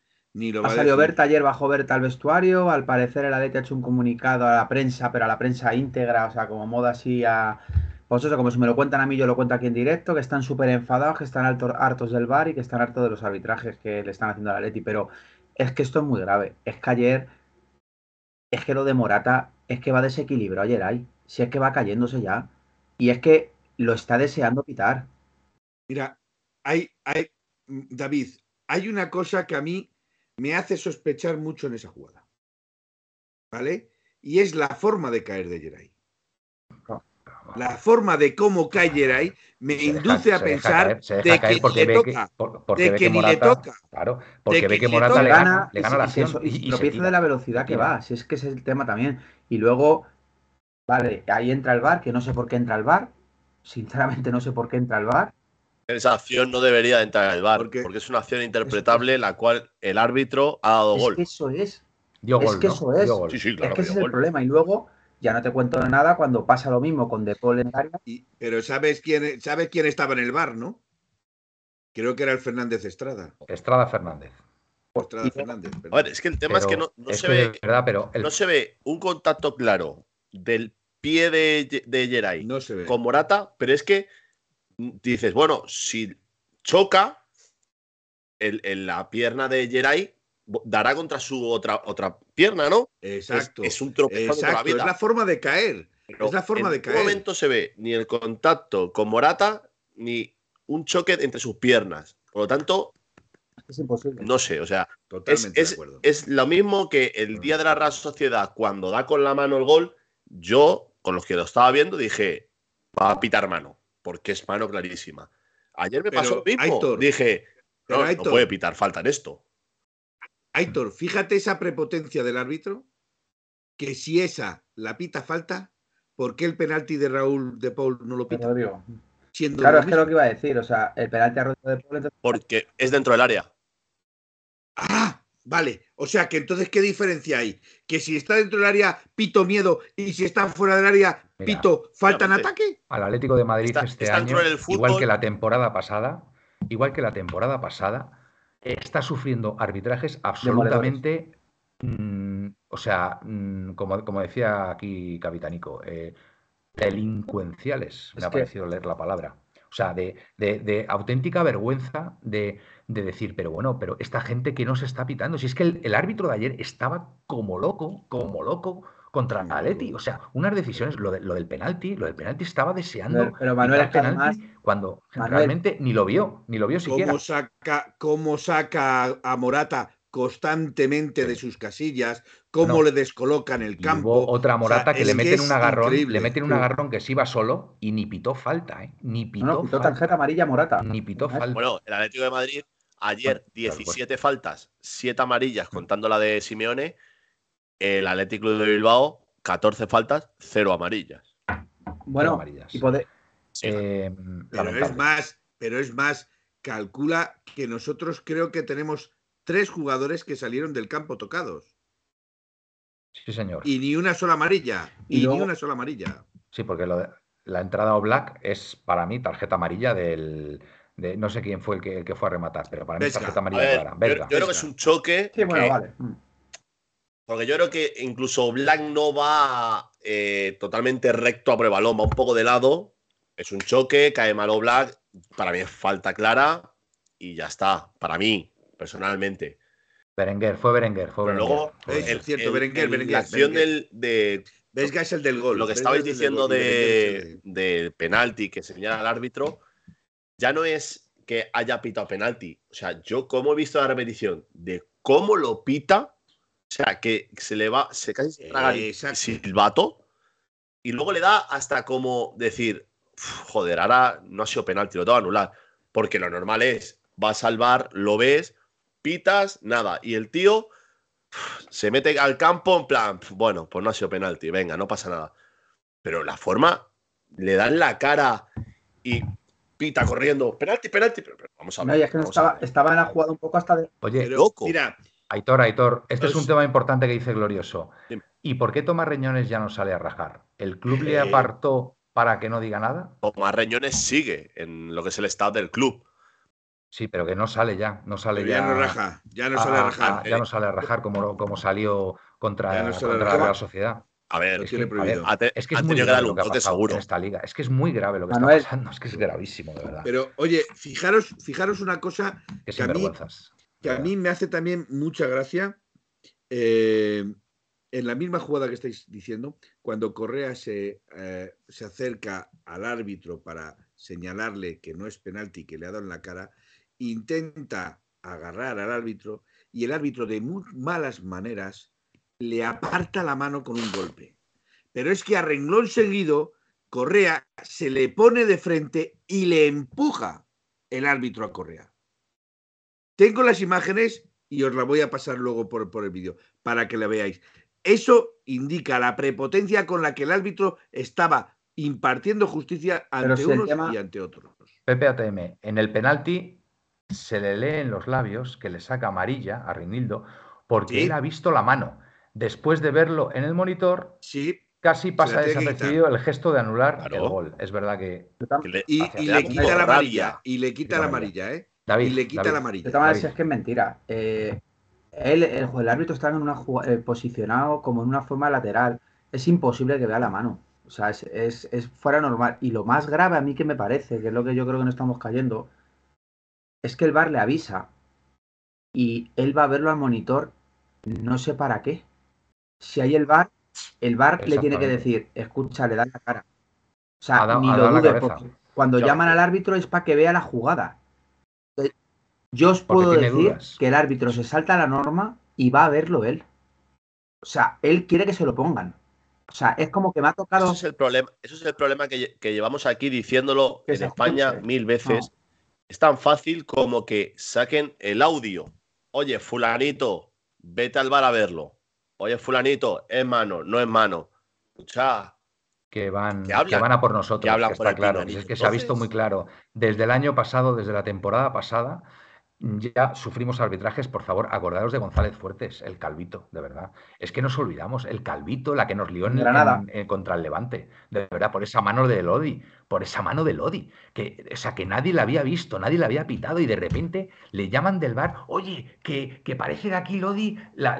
S3: ha, salido Berta ayer, bajó Berta al vestuario. Al parecer, el Atleti ha hecho un comunicado a la prensa, pero a la prensa íntegra, o sea, como moda así a. Pues eso, como si me lo cuentan a mí, yo lo cuento aquí en directo, que están súper enfadados, que están hartos del bar y que están hartos de los arbitrajes que le están haciendo al Atleti. Pero es que esto es muy grave. Es que ayer. Es que lo de Morata es que va desequilibrio ayer ahí. Si es que va cayéndose ya. Y es que lo está deseando pitar.
S1: Mira, hay, hay, David, hay una cosa que a mí me hace sospechar mucho en esa jugada. ¿Vale? Y es la forma de caer de Geray. La forma de cómo cae Geray me induce a pensar de que ni le toca. de que, ni le toca.
S2: Claro, porque ve que Morata le gana, le gana la
S3: acción. Y, lo piensa de la velocidad que va, si es que ese es el tema también. Y luego, vale, ahí entra el bar, que no sé por qué entra el bar. Sinceramente no sé por qué entra el bar.
S4: Esa acción no debería entrar en el bar, porque, es una acción interpretable la cual el árbitro ha dado
S3: es
S4: gol.
S3: Que eso es. es que eso es. es que, ese es el problema. Y luego, ya no te cuento nada cuando pasa lo mismo con De Paul en área.
S1: pero ¿sabes quién, ¿sabes quién estaba en el bar, no? Creo que era el Fernández Estrada.
S2: Estrada Fernández.
S4: Estrada Fernández. A ver, es que el tema es que no, se ve. No se ve un contacto claro del pie de, de Geray
S1: no se ve.
S4: con Morata, pero es que dices, bueno, si choca, en la pierna de Jerai dará contra su otra, otra pierna, ¿no?
S1: Exacto.
S4: Es, un tropezón
S1: la vida. Es la forma de caer. es la forma de caer.
S4: En momento se ve ni el contacto con Morata ni un choque entre sus piernas. Por lo tanto,
S3: es imposible.
S4: No sé, o sea, es, es, lo mismo que el día de la Real Sociedad, cuando da con la mano el gol, yo, con los que lo estaba viendo, dije, va a pitar mano porque es mano clarísima. Ayer me pasó lo mismo. Dije, no, puede pitar falta en esto.
S1: Aitor, fíjate esa prepotencia del árbitro, que si esa la pita falta, ¿por qué el penalti de Raúl de Paul no lo pita?
S3: claro, es que lo que iba a decir, o sea, el penalti a de Paul.
S4: Porque es dentro del área.
S1: Ah, Vale, o sea que entonces, ¿qué diferencia hay? Que si está dentro del área, pito miedo, y si está fuera del área, pito falta en ataque.
S2: Al Atlético de Madrid este año, igual que la temporada pasada, igual que la temporada pasada, está sufriendo arbitrajes absolutamente, mm, o sea, mm, como, como, decía aquí Capitanico, eh, delincuenciales, me ha parecido leer la palabra. O sea, de, de auténtica vergüenza de de decir, pero bueno, pero esta gente que no se está pitando, si es que el, árbitro de ayer estaba como loco, como loco contra Aleti, o sea, unas decisiones, lo, lo del penalti, lo del penalti estaba deseando
S3: pero, Manuel
S2: penalti cuando realmente ni lo vio, ni lo vio siquiera.
S1: ¿Cómo saca, cómo saca a Morata constantemente de sus casillas, cómo le descolocan el campo.
S2: otra Morata que le meten un agarrón, le meten un agarrón que se iba solo y ni pitó falta, ¿eh? Ni pitó, no,
S3: pitó tarjeta amarilla Morata.
S2: Ni pitó falta.
S4: Bueno, el Atlético de Madrid Ayer 17 faltas, 7 amarillas, contando la de Simeone. El Atlético de Bilbao, 14 faltas, 0 amarillas.
S3: Bueno, amarillas. Y
S1: eh, pero es más, pero es más, calcula que nosotros creo que tenemos tres jugadores que salieron del campo tocados.
S2: Sí, señor.
S1: Y ni una sola amarilla. Y, ni una sola amarilla.
S2: Sí, porque lo de, la entrada o Black es para mí tarjeta amarilla del. De, no sé quién fue el que, el que, fue a rematar, pero para mí es tarjeta amarilla clara.
S4: Yo, creo que es un choque.
S3: Sí, bueno, vale. Mm.
S4: Porque yo creo que incluso Black no va eh, totalmente recto a balón, va un poco de lado. Es un choque, cae malo Black. Para mí es falta clara y ya está. Para mí, personalmente.
S2: Berenguer, fue Berenguer. Fue
S4: Pero luego,
S1: es cierto, Berenguer, Berenguer,
S4: La acción del, de.
S1: Vesga es el del gol.
S4: Lo que estabais diciendo de, de penalti que señala el árbitro, ya no es que haya pitado penalti. O sea, yo como he visto la repetición de cómo lo pita, o sea, que se le va, se casi se traga el silbato y luego le da hasta como decir, joder, ahora no ha sido penalti, lo tengo que anular. Porque lo normal es, va a salvar, lo ves, pitas, nada. Y el tío se mete al campo en plan, bueno, pues no ha sido penalti, venga, no pasa nada. Pero la forma, le dan la cara y pita corriendo, penalti, penalti, pero, vamos a ver.
S3: No, es que no estaba, estaba en la jugada un poco hasta de...
S2: Oye, loco. Mira, Aitor, Aitor, este es un tema importante que dice Glorioso. ¿Y por qué Tomás Reñones ya no sale a rajar? ¿El club le apartó para que no diga nada?
S4: Tomás Reñones sigue en lo que es el estado del club.
S2: Sí, pero que no sale ya, no sale ya.
S1: Ya no raja, ya no sale a, rajar.
S2: ya no sale a rajar como, como salió contra, la Real Sociedad.
S4: A ver,
S2: es que, es, que es muy grave lo que ha pasado en esta liga. Es que es muy grave lo que está pasando. Es que es gravísimo, de verdad.
S1: Pero, oye, fijaros, fijaros una cosa que, a mí, que a mí me hace también mucha gracia. Eh, en la misma jugada que estáis diciendo, cuando Correa se, eh, se, acerca al árbitro para señalarle que no es penalti, que le ha dado en la cara, intenta agarrar al árbitro y el árbitro de muy malas maneras le aparta la mano con un golpe. Pero es que a renglón seguido, Correa se le pone de frente y le empuja el árbitro a Correa. Tengo las imágenes y os las voy a pasar luego por, por el vídeo para que la veáis. Eso indica la prepotencia con la que el árbitro estaba impartiendo justicia ante unos y ante otros.
S2: Pepe ATM, en el penalti se le lee en los labios que le saca amarilla a Rinildo porque él ha visto la mano. Después de verlo en el monitor,
S1: sí.
S2: casi pasa desapercibido el gesto de anular el gol. Es verdad que.
S1: y, le quita la amarilla. Y le quita la amarilla, ¿eh? y le quita la amarilla.
S3: De todas es que es mentira. Eh, él, el, árbitro está en una eh, posicionado como en una forma lateral. Es imposible que vea la mano. O sea, es, fuera normal. Y lo más grave a mí que me parece, que es lo que yo creo que no estamos cayendo, es que el bar le avisa y él va a verlo al monitor, no sé para qué. Si hay el bar, el bar le tiene que decir, escucha, le da la cara. O sea, ni lo dudes, porque cuando llaman al árbitro es para que vea la jugada. Yo os puedo decir que el árbitro se salta la norma y va a verlo él. O sea, él quiere que se lo pongan. O sea, es como que me ha tocado.
S4: Eso es el problema, eso es el problema que, llevamos aquí diciéndolo en España mil veces. Es tan fácil como que saquen el audio. Oye, fulanito, vete al bar a verlo. Oye, fulanito, es mano, no es mano. Escucha,
S2: que van, que, van a por nosotros, que, está claro. Es que se ha visto muy claro. Desde el año pasado, desde la temporada pasada, ya sufrimos arbitrajes, por favor, acordaros de González Fuertes, el Calvito, de verdad. Es que nos olvidamos, el Calvito, la que nos lió en, contra el Levante, de verdad, por esa mano de Lodi, por esa mano de Lodi, que, o sea, que nadie la había visto, nadie la había pitado y de repente le llaman del bar, oye, que, que parece que aquí Lodi la,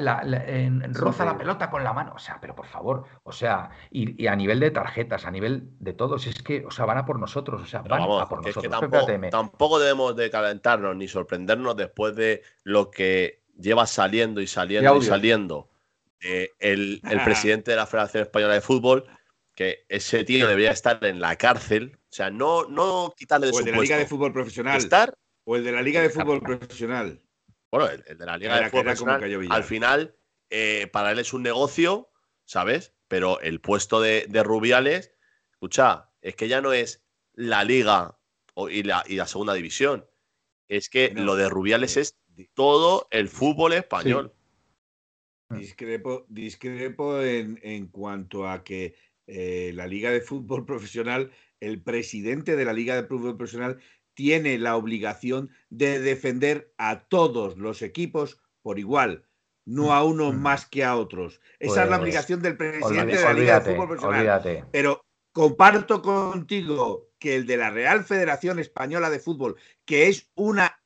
S2: roza la pelota con la mano, o sea, pero por favor, o sea, y, a nivel de tarjetas, a nivel de todos, es que, o sea, van a por nosotros, o sea, van a por nosotros.
S4: tampoco debemos de calentarnos ni sorprendernos después de lo que lleva saliendo y saliendo y, saliendo el, ah. presidente de la Federación Española de Fútbol, que ese tío debería estar en la cárcel. O sea, no, no quitarle de
S1: o
S4: el
S1: de la Liga de Fútbol Profesional.
S4: Estar,
S1: o el de la Liga de Fútbol Profesional.
S4: Bueno, el, de la Liga de Fútbol Profesional. Al final, eh, para él es un negocio, ¿sabes? Pero el puesto de, Rubiales, escucha, es que ya no es la Liga y la, y la segunda división es que lo de Rubiales es todo el fútbol español.
S1: Discrepo, discrepo en, cuanto a que eh, la Liga de Fútbol Profesional, el presidente de la Liga de Fútbol Profesional, tiene la obligación de defender a todos los equipos por igual, no a unos mm. más que a otros. Esa es la pues, obligación del presidente de la Liga de Fútbol Profesional. Pero comparto contigo que el de la Real Federación Española de Fútbol, que es una...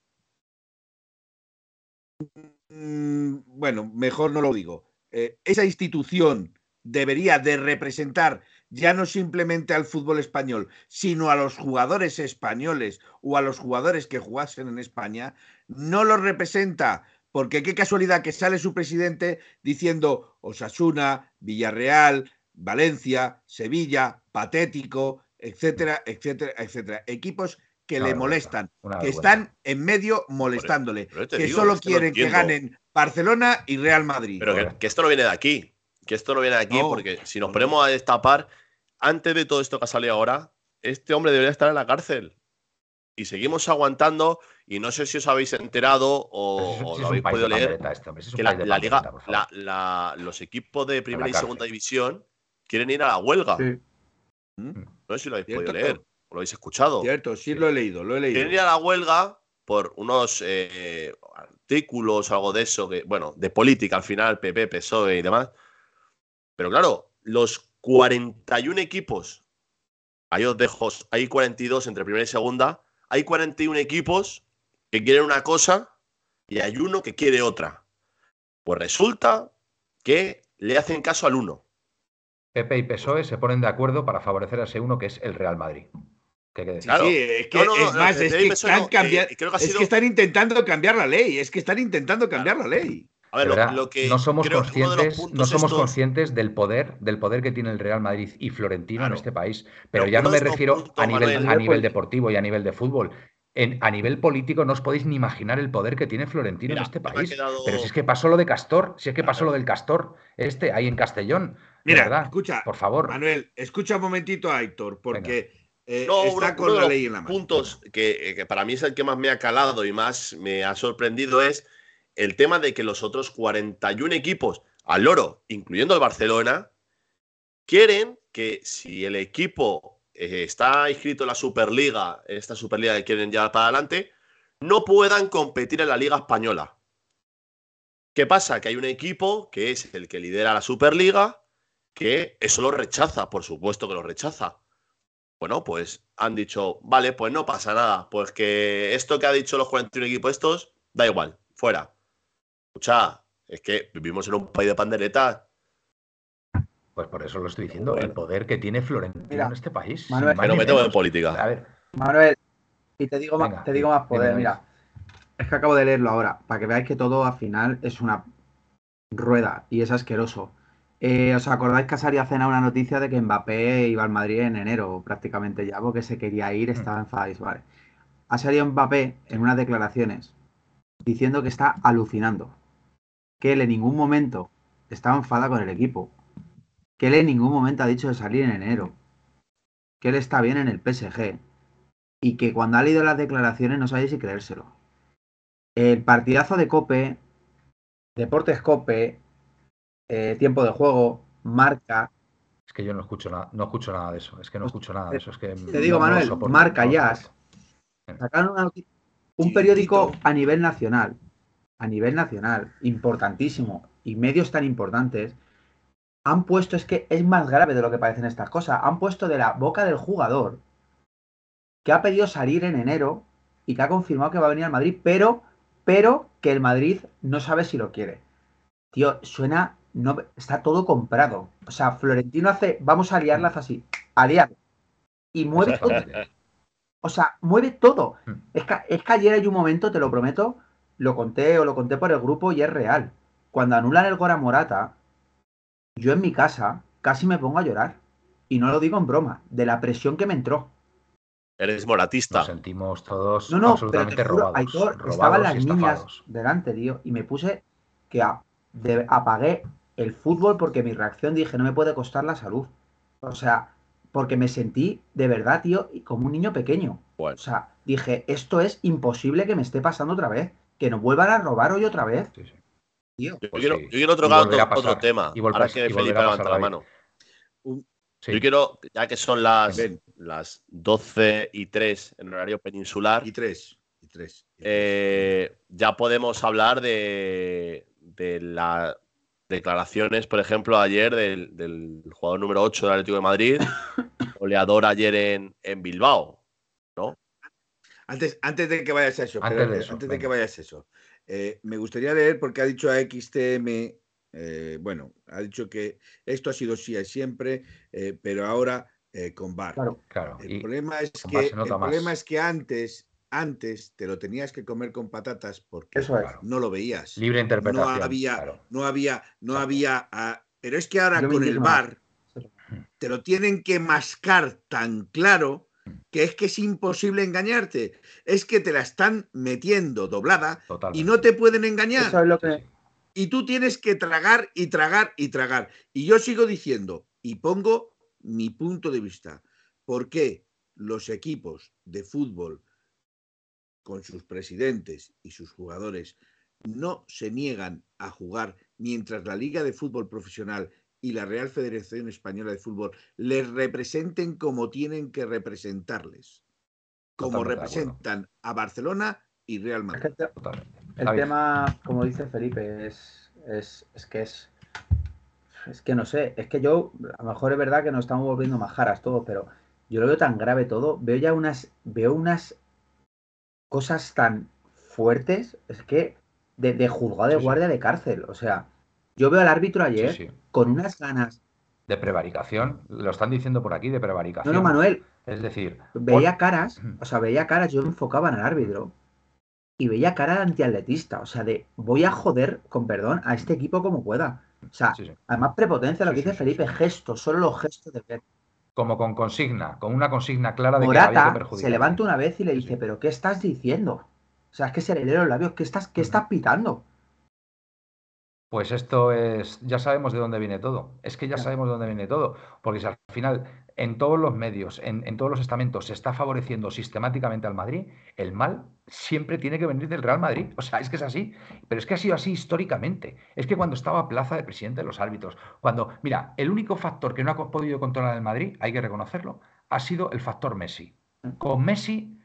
S1: Mm, bueno, mejor no lo digo. Eh, esa institución debería de representar ya no simplemente al fútbol español, sino a los jugadores españoles o a los jugadores que jugasen en España, no los representa, porque qué casualidad que sale su presidente diciendo Osasuna, Villarreal, Valencia, Sevilla, Patético, etcétera, etcétera, etcétera. Equipos que le molestan, que están en medio molestándole, que solo quieren que ganen Barcelona y Real Madrid.
S4: Pero que, esto no viene de aquí, que esto no viene de aquí, porque si nos ponemos a destapar, antes de todo esto que ha salido ahora, este hombre debería estar en la cárcel. Y seguimos aguantando, y no sé si os habéis enterado o, lo habéis podido leer, que la, liga, los equipos de primera y segunda división quieren ir a la huelga. ¿Mm? No sé si lo habéis podido leer o lo habéis escuchado.
S1: Cierto, sí, lo he leído, lo he leído.
S4: Quieren ir a la huelga por unos eh, artículos, algo de eso, que, bueno, de política al final, PP, PSOE y demás. Pero claro, los 41 equipos, ahí os dejo, hay 42 entre primera y segunda, hay 41 equipos que quieren una cosa y hay uno que quiere otra. Pues resulta que le hacen caso al uno.
S2: PP y PSOE se ponen de acuerdo para favorecer a ese uno que es el Real Madrid.
S1: ¿Qué hay que decir? Sí, es que es más, es que, están, es que están intentando cambiar la ley, es que están intentando cambiar la ley.
S2: A ver, lo, que no somos conscientes, no somos conscientes del poder, del poder que tiene el Real Madrid y Florentino en este país. Pero, ya no me refiero a nivel, a nivel deportivo y a nivel de fútbol. En, a nivel político no os podéis ni imaginar el poder que tiene Florentino en este país. Pero si es que pasó lo de Castor, si es que pasó lo del Castor, este, ahí en Castellón.
S1: Mira, escucha, por favor. Manuel, escucha un momentito a Héctor, porque eh, está con la ley en la mano.
S4: puntos que, que, para mí es el que más me ha calado y más me ha sorprendido es el tema de que los otros 41 equipos al loro, incluyendo el Barcelona, quieren que si el equipo eh, está inscrito en la Superliga, esta Superliga que quieren llevar para adelante, no puedan competir en la Liga Española. ¿Qué pasa? Que hay un equipo que es el que lidera la Superliga, que eso lo rechaza, por supuesto que lo rechaza. Bueno, pues han dicho, vale, pues no pasa nada, pues que esto que ha dicho los 41 equipos estos, da igual, fuera. Escucha, es que vivimos en un país de panderetas.
S2: Pues por eso lo estoy diciendo, el poder que tiene Florentino en este país.
S4: Manuel, pero me en política.
S3: A ver. Manuel, y te digo, más, te digo más poder, mira. Es que acabo de leerlo ahora, para que veáis que todo al final es una rueda y es asqueroso. Eh, ¿Os acordáis que salía a cena una noticia de que Mbappé iba al Madrid en enero prácticamente ya, porque se quería ir, mm. estaba enfadado, vale? Ha salido Mbappé en unas declaraciones diciendo que está alucinando, que él en ningún momento estaba enfadado con el equipo, que él en ningún momento ha dicho de salir en enero, que él está bien en el PSG y que cuando ha leído las declaraciones no sabe si creérselo. El partidazo de Cope, Deportes Cope, eh, tiempo de juego, marca.
S2: Es que yo no escucho nada, no escucho nada de eso. Es que no escucho nada de eso. Es que
S3: te digo, Manuel, marca ya. Sacaron un periódico a nivel nacional, a nivel nacional, importantísimo, y medios tan importantes, han puesto, es que es más grave de lo que parecen estas cosas, han puesto de la boca del jugador que ha pedido salir en enero y que ha confirmado que va a venir al Madrid, pero, pero que el Madrid no sabe si lo quiere. Tío, suena no, está todo comprado. O sea, Florentino hace, vamos a liarlas así, a liar. Y mueve todo. O sea, mueve todo. Hmm. Es que, es que ayer hay un momento, te lo prometo, lo conté o lo conté por el grupo y es real. Cuando anulan el Gora Morata, yo en mi casa casi me pongo a llorar. Y no lo digo en broma, de la presión que me entró.
S4: Eres moratista.
S2: Nos sentimos todos no, no, absolutamente robados,
S3: Estaban las niñas delante, tío, y me puse que apagué el fútbol porque mi reacción dije, no me puede costar la salud. O sea, porque me sentí de verdad, tío, como un niño pequeño. O sea, dije, esto es imposible que me esté pasando otra vez. Que nos vuelvan a robar hoy otra vez.
S4: yo, quiero, yo, quiero, tocar otro, tema. ahora que Felipe levanta la mano. Yo quiero, ya que son las, las 12 y 3 en horario peninsular.
S1: Y 3. Y 3.
S4: Eh, ya podemos hablar de, de la declaraciones, por ejemplo, ayer del, jugador número 8 del Atlético de Madrid, goleador ayer en, en Bilbao.
S1: Antes, antes de que vayas a eso, antes, de, que vayas a eso, eh, me gustaría leer porque ha dicho a XTM, eh, bueno, ha dicho que esto ha sido sí siempre, eh, pero ahora con VAR.
S2: Claro,
S1: El, problema, es que, el problema es que antes antes te lo tenías que comer con patatas porque no lo veías.
S2: Libre interpretación.
S1: No había, no había, no había. Ah, pero es que ahora con el bar te lo tienen que mascar tan claro que es que es imposible engañarte. Es que te la están metiendo doblada y no te pueden engañar. Y tú tienes que tragar y tragar y tragar. Y yo sigo diciendo y pongo mi punto de vista. ¿Por qué los equipos de fútbol con sus presidentes y sus jugadores no se niegan a jugar mientras la Liga de Fútbol Profesional y la Real Federación Española de Fútbol les representen como tienen que representarles, como representan a Barcelona y Real Madrid.
S3: el tema, como dice Felipe, es, es, es, que es. Es que no sé, es que yo, a lo mejor es verdad que nos estamos volviendo majaras todos, pero yo lo veo tan grave todo. Veo ya unas, veo unas cosas tan fuertes, es que de, juzgado de guardia de cárcel. O sea, yo veo al árbitro ayer con unas ganas.
S2: De prevaricación, lo están diciendo por aquí, de prevaricación.
S3: No, no, Manuel.
S2: Es decir,
S3: veía caras, o sea, veía caras, yo enfocaba en el árbitro y veía cara de antiatletista, o sea, de voy a joder, con perdón, a este equipo como pueda. O sea, además prepotencia, lo que dice Felipe, gestos, solo los gestos de ver
S2: como con consigna, con una consigna clara de
S3: que había que perjudicar. se levanta una vez y le dice, pero ¿qué estás diciendo? O sea, es que se le lee los labios, ¿qué estás, qué estás pitando?
S2: Pues esto es, ya sabemos de dónde viene todo. Es que ya sabemos de dónde viene todo. Porque si al final en todos los medios, en, todos los estamentos, se está favoreciendo sistemáticamente al Madrid, el mal siempre tiene que venir del Real Madrid. O sea, es que es así. Pero es que ha sido así históricamente. Es que cuando estaba Plaza de presidente de los árbitros, cuando, mira, el único factor que no ha podido controlar el Madrid, hay que reconocerlo, ha sido el factor Messi. Con Messi,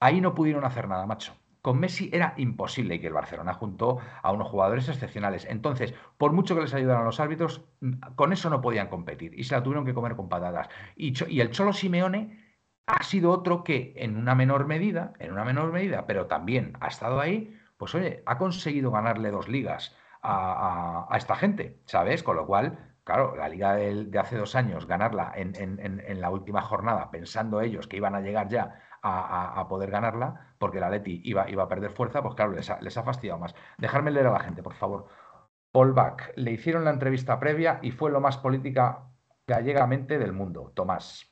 S2: ahí no pudieron hacer nada, macho con Messi era imposible y que el Barcelona juntó a unos jugadores excepcionales. Entonces, por mucho que les ayudaran los árbitros, con eso no podían competir y se la tuvieron que comer con patatas. Y, el Cholo Simeone ha sido otro que en una menor medida, en una menor medida, pero también ha estado ahí, pues oye, ha conseguido ganarle dos ligas a, esta gente, ¿sabes? Con lo cual, claro, la liga de, hace dos años, ganarla en, la última jornada, pensando ellos que iban a llegar ya a, poder ganarla, porque la Leti iba, iba, a perder fuerza, pues claro, les ha, les ha fastidiado más. Dejarme leer a la gente, por favor. Paul Bach, le hicieron la entrevista previa y fue lo más política gallegamente del mundo. Tomás.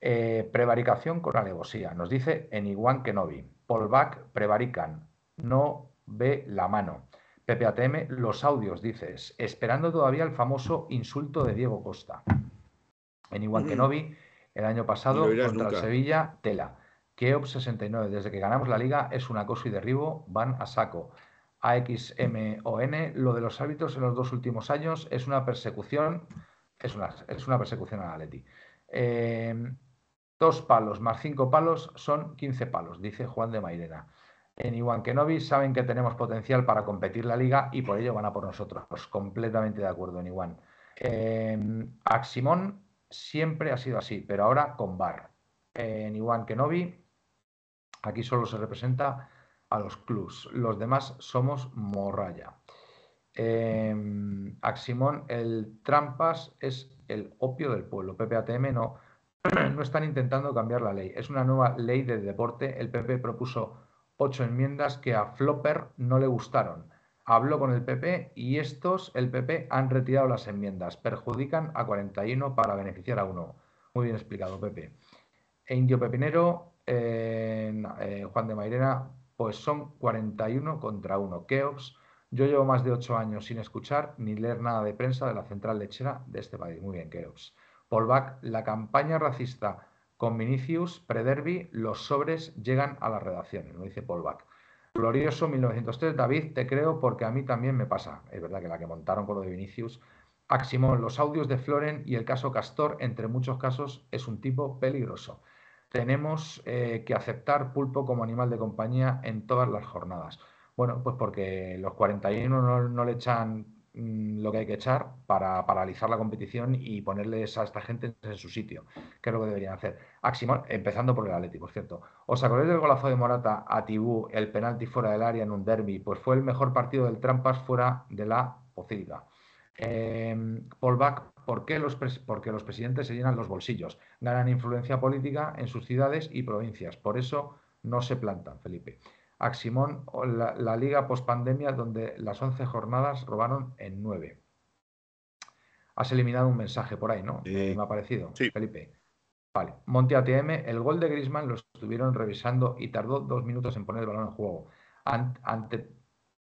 S2: Eh, prevaricación con alevosía. Nos dice en Iguan Kenobi. Paul Bach, prevarican. No ve la mano. PPATM, los audios, dices. Esperando todavía el famoso insulto de Diego Costa. En Iguan mm. Kenobi, el año pasado contra el Sevilla, tela. Keops 69, desde que ganamos la liga es un acoso y derribo, van a saco. AXMON, lo de los hábitos en los dos últimos años es una persecución, es una, es una persecución a Leti. Eh, dos palos más cinco palos son 15 palos, dice Juan de Mairena. En Iwan Kenobi saben que tenemos potencial para competir la liga y por ello van a por nosotros. Completamente de acuerdo en Iwan. Eh, Aximón siempre ha sido así, pero ahora con VAR. En Iwan Kenobi, aquí solo se representa a los clubs, los demás somos morralla. Eh, Aximón, el trampas es el opio del pueblo. PPATM no, no están intentando cambiar la ley. Es una nueva ley de deporte. El PP propuso ocho enmiendas que a Flopper no le gustaron habló con el PP y estos, el PP, han retirado las enmiendas. Perjudican a 41 para beneficiar a uno. Muy bien explicado, Pepe. E Indio Pepinero, eh, Juan de Mairena, pues son 41 contra 1. Keops, yo llevo más de 8 años sin escuchar ni leer nada de prensa de la central lechera de este país. Muy bien, Keops. Polback, la campaña racista con Vinicius, prederby, los sobres llegan a las redacciones, lo dice Polback. Glorioso 1903, David, te creo porque a mí también me pasa. Es verdad que la que montaron con lo de Vinicius. Aximón, los audios de Floren y el caso Castor, entre muchos casos, es un tipo peligroso. Tenemos eh, que aceptar pulpo como animal de compañía en todas las jornadas. Bueno, pues porque los 41 no, no le echan mm, lo que hay que echar para paralizar la competición y ponerles a esta gente en su sitio, que es lo que deberían hacer. Aximón, empezando por el Atlético, por cierto. ¿Os acordáis del golazo de Morata a Tibú, el penalti fuera del área en un derby? Pues fue el mejor partido del Trampas fuera de la Pocilga. Eh, Back, ¿por qué los porque los presidentes se llenan los bolsillos, ganan influencia política en sus ciudades y provincias. Por eso no se plantan, Felipe. Aximón, la, la liga pospandemia donde las 11 jornadas robaron en 9. Has eliminado un mensaje por ahí, ¿no? Me ha parecido, Felipe. Vale. Monte ATM, el gol de Grisman lo estuvieron revisando y tardó dos minutos en poner el balón en juego. Ante,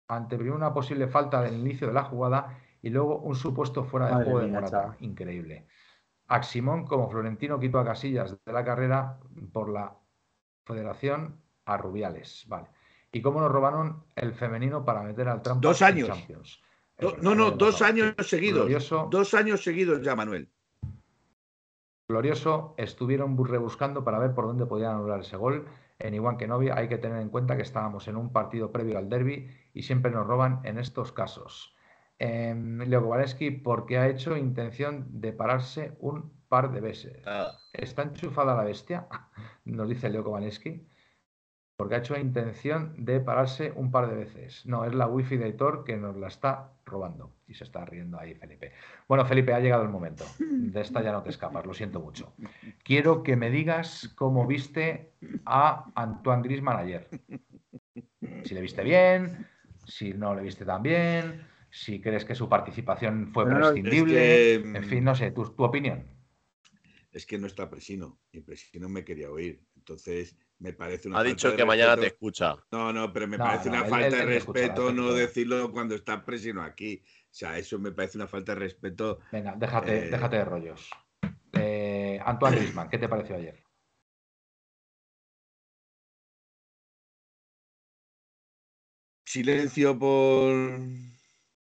S2: ante una posible falta del inicio de la jugada y luego un supuesto fuera de juego de Morata. Increíble. Aximón, como Florentino, quitó a Casillas de la carrera por la Federación a Rubiales. Vale. ¿Y cómo nos robaron el femenino para meter al trampo?
S1: Dos años. no, no, dos años seguidos. dos años seguidos ya, Manuel.
S2: Glorioso, estuvieron rebuscando para ver por dónde podían anular ese gol. En Iguan Kenobi hay que tener en cuenta que estábamos en un partido previo al derby y siempre nos roban en estos casos. Eh, Leo Kowaleski, porque ha hecho intención de pararse un par de veces. Ah. ¿Está enchufada la bestia? Nos dice Leo Kowaleski porque ha hecho intención de pararse un par de veces. No, es la wifi de Hitor que nos la está robando. Y se está riendo ahí Felipe. Bueno, Felipe, ha llegado el momento. De esta ya no te escapas, lo siento mucho. Quiero que me digas cómo viste a Antoine Grisman ayer. Si le viste bien, si no le viste tan bien, si crees que su participación fue prescindible. En fin, no sé, tu, tu opinión.
S1: Es que no está Presino, y Presino me quería oír. Entonces, me parece
S4: una. Ha dicho que mañana te escucha.
S1: No, no, pero me parece una falta de respeto no decirlo cuando está Presino aquí. O sea, eso me parece una falta de respeto.
S2: Venga, déjate, eh, déjate de rollos. Eh, Antoine Griezmann, ¿qué te pareció ayer?
S1: Silencio por.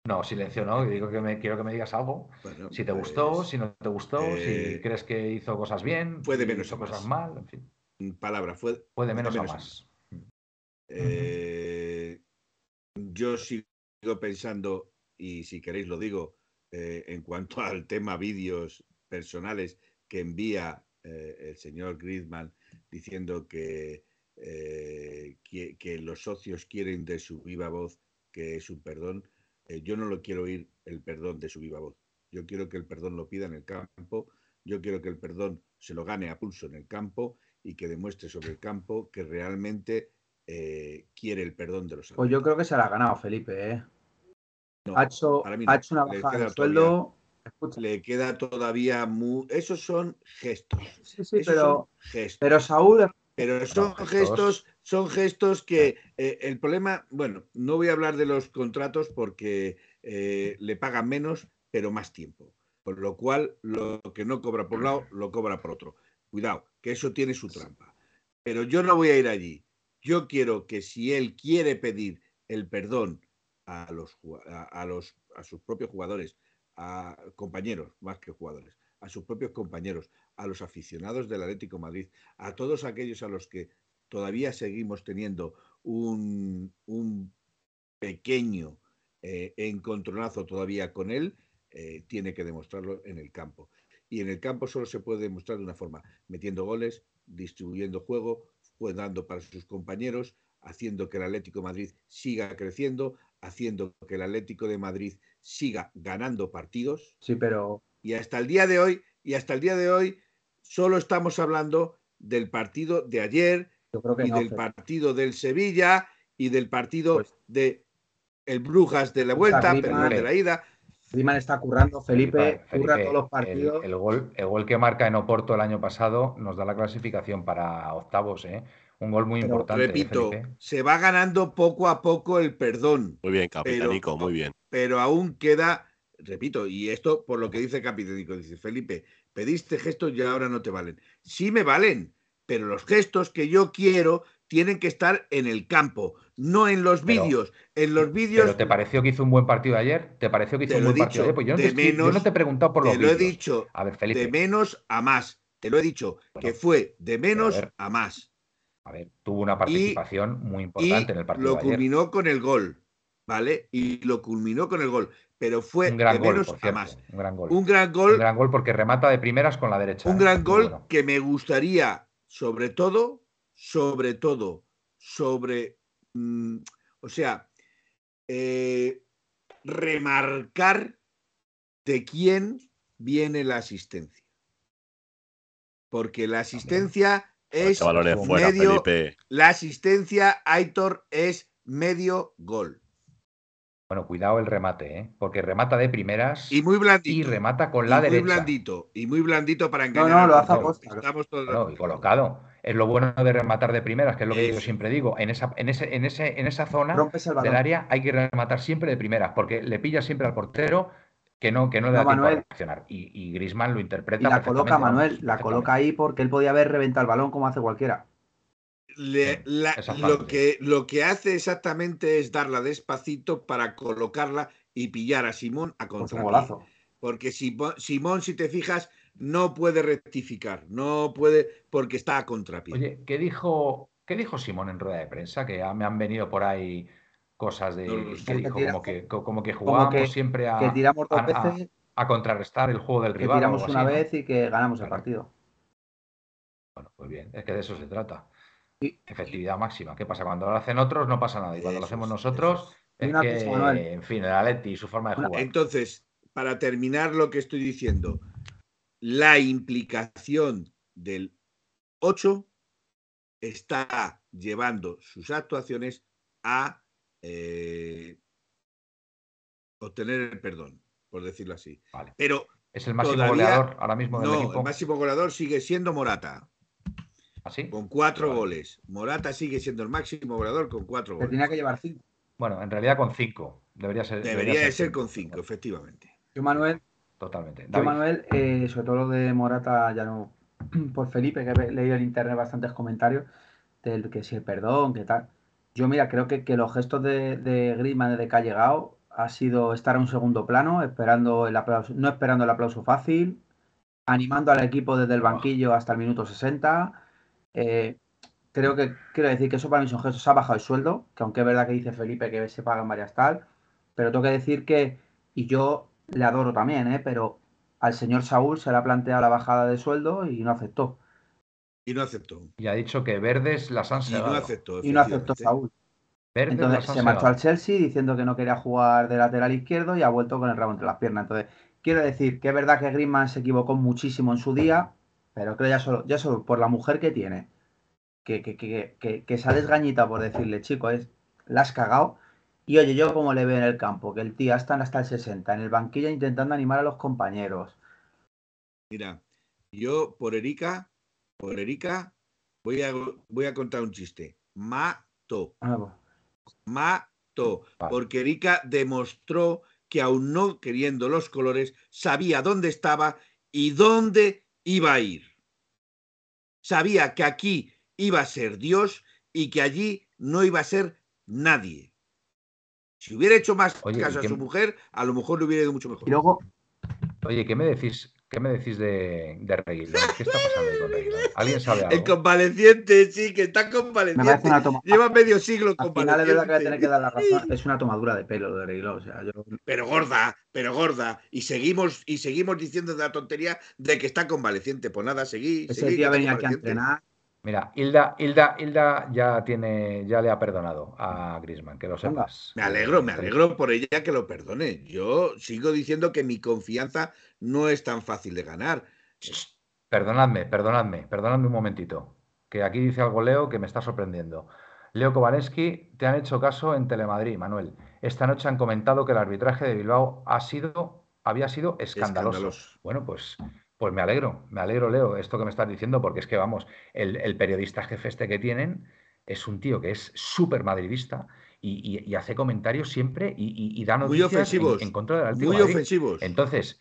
S2: No, silencio no, digo que me, quiero que me digas algo. si te gustó, pues, si no te gustó, si eh, crees que hizo cosas bien,
S1: puede menos
S2: hizo cosas mal, en fin.
S1: Palabra, fue,
S2: puede menos, o más.
S1: Eh, yo sigo pensando, y si queréis lo digo, eh, en cuanto al tema vídeos personales que envía el señor Griezmann diciendo que, que, que los socios quieren de su viva voz que es un perdón eh, yo no lo quiero oír el perdón de su viva voz. Yo quiero que el perdón lo pida en el campo, yo quiero que el perdón se lo gane a pulso en el campo y que demuestre sobre el campo que realmente eh, quiere el perdón de los
S3: Pues yo creo que se la ha ganado Felipe, ¿eh? ha, hecho, una bajada de sueldo.
S1: le queda todavía muy. Esos son gestos.
S3: Sí, sí, pero, pero Saúl.
S1: Pero son gestos son gestos que eh, el problema, bueno, no voy a hablar de los contratos porque eh, le pagan menos, pero más tiempo. Por lo cual, lo que no cobra por un lado, lo cobra por otro. Cuidado, que eso tiene su trampa. Pero yo no voy a ir allí. Yo quiero que si él quiere pedir el perdón a los, a, los, a sus propios jugadores, a compañeros más que jugadores, a sus propios compañeros, a los aficionados del Atlético Madrid, a todos aquellos a los que todavía seguimos teniendo un, pequeño eh, encontronazo todavía con él, eh, tiene que demostrarlo en el campo. Y en el campo solo se puede demostrar de una forma, metiendo goles, distribuyendo juego, dando para sus compañeros, haciendo que el Atlético de Madrid siga creciendo, haciendo que el Atlético de Madrid siga ganando partidos.
S3: Sí, pero.
S1: Y hasta el día de hoy, y hasta el día de hoy, solo estamos hablando del partido de ayer, y del partido del Sevilla y del partido pues de el Brujas de la vuelta, pero de la ida.
S3: Griezmann está currando, Felipe, curra todos los partidos.
S2: El, gol, el gol que marca en Oporto el año pasado nos da la clasificación para octavos, ¿eh? Un gol muy importante.
S1: Repito, se va ganando poco a poco el perdón.
S4: Muy bien, Capitánico, muy bien.
S1: Pero aún queda, repito, y esto por lo que dice Capitánico, dice Felipe, pediste gestos y ahora no te valen. Sí me valen, pero los gestos que yo quiero tienen que estar en el campo, no en los vídeos. En los vídeos.
S2: ¿Pero te pareció que hizo un buen partido ayer? ¿Te pareció que hizo un buen partido ayer? Pues yo no, te, he preguntado por los
S1: Te lo he dicho. A ver, Felipe. De menos a más. Te lo he dicho, que fue de menos a, más.
S2: A ver, tuvo una participación muy importante en el partido.
S1: Lo culminó con el gol. ¿vale? Y lo culminó con el gol. Pero fue un gran gol, jamás.
S2: Un gran gol.
S1: Un gran gol.
S2: Un gran gol porque remata de primeras con la derecha.
S1: Un ¿eh? gran gol que me gustaría, sobre todo, sobre todo, sobre. Mm, o sea, eh, remarcar de quién viene la asistencia. Porque la asistencia es medio. La asistencia, Aitor, es medio gol.
S2: Bueno, cuidado el remate, ¿eh? porque remata de primeras
S1: y muy blandito
S2: y remata con la derecha.
S1: Muy blandito y muy blandito para engañar.
S3: No, no, lo hace a
S2: Estamos todos. y colocado. Es lo bueno de rematar de primeras, que es lo que yo siempre digo. En esa, en ese, en ese, en esa zona del área hay que rematar siempre de primeras, porque le pilla siempre al portero que no, que no le da tiempo a reaccionar. Y, y Grisman lo interpreta.
S3: Y la coloca Manuel, la coloca ahí porque él podía haber reventado el balón como hace cualquiera
S1: lo, que, lo que hace exactamente es darla despacito para colocarla y pillar a Simón a contra. Porque Simón, si te fijas, no puede rectificar, no puede, porque está a contrapié.
S2: Oye, ¿qué dijo, ¿qué dijo Simón en rueda de prensa? Que me han venido por ahí cosas de. como, que, como que jugábamos siempre a, a, contrarrestar el juego del rival.
S3: Que tiramos una vez y que ganamos el partido.
S2: Bueno, pues bien, es que de eso se trata. Efectividad máxima. ¿Qué pasa? Cuando lo hacen otros no pasa nada. Y cuando lo hacemos nosotros, es que, en fin, el Atleti y su forma de jugar.
S1: Entonces, para terminar lo que estoy diciendo, la implicación del 8 está llevando sus actuaciones a eh, obtener el perdón, por decirlo así. Pero
S2: es el máximo goleador ahora mismo del
S1: no, El máximo goleador sigue siendo Morata.
S2: ¿Ah,
S1: con cuatro goles. Morata sigue siendo el máximo goleador con cuatro goles.
S3: tenía que llevar cinco.
S2: Bueno, en realidad con cinco. Debería ser.
S1: Debería, ser, con cinco, efectivamente.
S3: Yo, Manuel.
S2: Totalmente.
S3: Yo, Manuel, eh, sobre todo lo de Morata, ya no. Por Felipe, que he leído en internet bastantes comentarios del que si el perdón, que tal. Yo, mira, creo que, que los gestos de, de Griezmann desde que ha llegado ha sido estar en un segundo plano, esperando el aplauso, no esperando el aplauso fácil, animando al equipo desde el banquillo hasta el minuto 60 eh, creo que quiero decir que eso para mí son gestos. Ha bajado el sueldo, que aunque es verdad que dice Felipe que se pagan varias tal, pero tengo que decir que, y yo le adoro también, ¿eh? pero al señor Saúl se le ha planteado la bajada de sueldo y no aceptó.
S1: Y no aceptó.
S2: Y ha dicho que verdes las han.
S1: Y no aceptó.
S3: Y no aceptó Saúl. Entonces se marchó al Chelsea diciendo que no quería jugar de lateral izquierdo y ha vuelto con el rabo entre las piernas. Entonces, quiero decir que es verdad que Griezmann se equivocó muchísimo en su día, pero creo ya solo, ya solo por la mujer que tiene, que, que, que, que, sales gañita por decirle, chico, es, la has cagado. Y oye, yo como le veo en el campo, que el tío está hasta el 60, en el banquillo intentando animar a los compañeros.
S1: Mira, yo por Erika, por Erika, voy a, voy a contar un chiste. Mato. Ah, Mato. Porque Erika demostró que aún no queriendo los colores, sabía dónde estaba y dónde iba a ir. Sabía que aquí iba a ser Dios y que allí no iba a ser nadie. Si hubiera hecho más caso a su mujer, a lo mejor le hubiera ido mucho mejor.
S3: Y luego,
S2: oye, ¿qué me decís? ¿Qué me decís de, de Reguilón? ¿Qué está pasando ahí con Reguilón? ¿Alguien sabe algo?
S1: El convaleciente, sí, que está convaleciente. Lleva medio siglo convaleciente.
S3: Al final es verdad que tener que dar la razón. Es una tomadura de pelo de Reguilón. O sea, yo...
S1: Pero gorda, pero gorda. Y seguimos, y seguimos diciendo de la tontería de que está convaleciente. Pues nada, seguí.
S3: Ese día venía aquí a entrenar
S2: Mira, Hilda, Hilda, Hilda ya tiene, ya le ha perdonado a Grisman, que lo sepas.
S1: Me alegro, me alegro por ella que lo perdone. Yo sigo diciendo que mi confianza no es tan fácil de ganar.
S2: Perdonadme, perdonadme, perdonadme un momentito. Que aquí dice algo Leo que me está sorprendiendo. Leo Kowaleski, te han hecho caso en Telemadrid, Manuel. Esta noche han comentado que el arbitraje de Bilbao ha sido, había sido escandaloso. Bueno, pues pues me alegro, me alegro, Leo, esto que me estás diciendo, porque es que, vamos, el, periodista jefe este que tienen es un tío que es súper madridista y, hace comentarios siempre y, da noticias
S1: muy ofensivos,
S2: en, contra del Atlético
S1: Muy ofensivos.
S2: Entonces,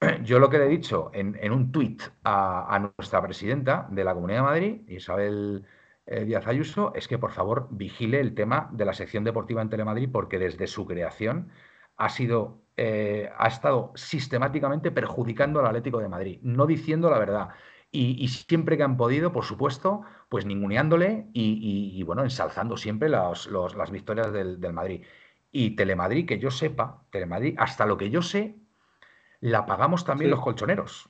S2: yo lo que le he dicho en, un tuit a, nuestra presidenta de la Comunidad de Madrid, Isabel eh, Díaz Ayuso, es que por favor vigile el tema de la sección deportiva en Telemadrid, porque desde su creación ha sido eh, ha estado sistemáticamente perjudicando al Atlético de Madrid, no diciendo la verdad. Y, siempre que han podido, por supuesto, pues ninguneándole y, bueno, ensalzando siempre las victorias del, Madrid. Y Telemadrid, que yo sepa, Telemadrid, hasta lo que yo sé, la pagamos también los colchoneros.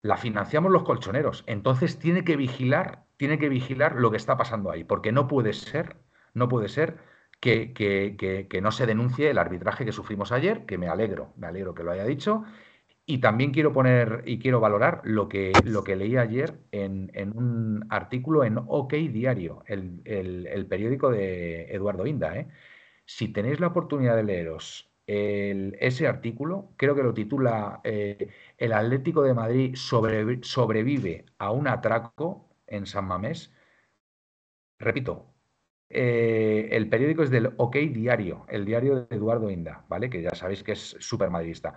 S2: La financiamos los colchoneros. Entonces tiene que vigilar, tiene que vigilar lo que está pasando ahí, porque no puede ser, no puede ser que, no se denuncie el arbitraje que sufrimos ayer, que me alegro, me alegro que lo haya dicho. Y también quiero poner y quiero valorar lo que, lo que leí ayer en, un artículo en OK Diario, el, periódico de Eduardo Inda. ¿eh? Si tenéis la oportunidad de leeros ese artículo, creo que lo titula eh, El Atlético de Madrid sobrevive a un atraco en San Mamés. Repito, eh, el periódico es del OK Diario, el diario de Eduardo Inda, ¿vale? Que ya sabéis que es súper madridista.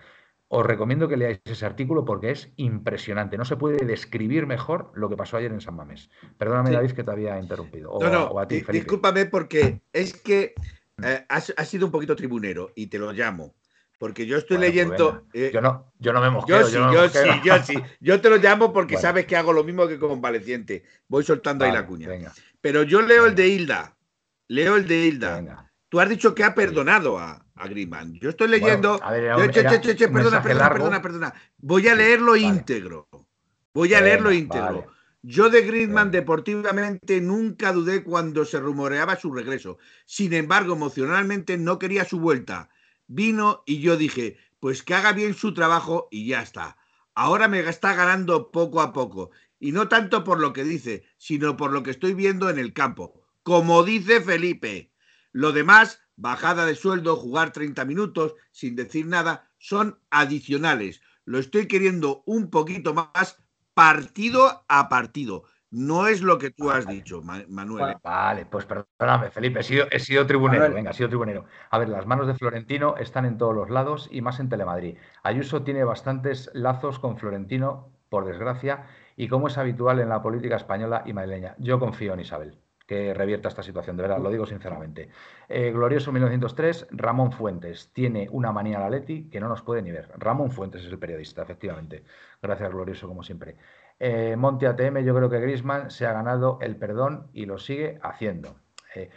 S2: Os recomiendo que leáis ese artículo porque es impresionante. No se puede describir mejor lo que pasó ayer en San Mamés. Perdóname, David, que te había interrumpido.
S1: no, no, discúlpame porque es que eh, has, sido un poquito tribunero y te lo llamo. Porque yo estoy pues leyendo.
S2: Eh, yo, no, yo no me mosqueo.
S1: Yo sí, yo, sí, yo sí. Yo te lo llamo porque sabes que hago lo mismo que convaleciente. Voy soltando ahí la cuña. Pero yo leo el de Hilda. Leo el de Hilda. Tú has dicho que ha perdonado a, a Griezmann. Yo estoy leyendo. perdona, perdona, perdona, perdona. Voy a leerlo íntegro. Voy a leerlo íntegro. Yo de Griezmann deportivamente nunca dudé cuando se rumoreaba su regreso. Sin embargo, emocionalmente no quería su vuelta. Vino y yo dije, pues que haga bien su trabajo y ya está. Ahora me está ganando poco a poco. Y no tanto por lo que dice, sino por lo que estoy viendo en el campo. Como dice Felipe. Lo demás, bajada de sueldo, jugar 30 minutos sin decir nada, son adicionales. Lo estoy queriendo un poquito más partido a partido. No es lo que tú has dicho, Manuel.
S2: Vale, pues perdóname, Felipe, he sido, he sido tribunero, venga, he sido tribunero. A ver, las manos de Florentino están en todos los lados y más en Telemadrid. Ayuso tiene bastantes lazos con Florentino, por desgracia, y como es habitual en la política española y madrileña. Yo confío en Isabel que revierta esta situación, de verdad, lo digo sinceramente. Eh, glorioso 1903, Ramón Fuentes. Tiene una manía la Leti que no nos puede ni ver. Ramón Fuentes es el periodista, efectivamente. Gracias, Glorioso, como siempre. Eh, Monte ATM, yo creo que Grisman se ha ganado el perdón y lo sigue haciendo. Eh,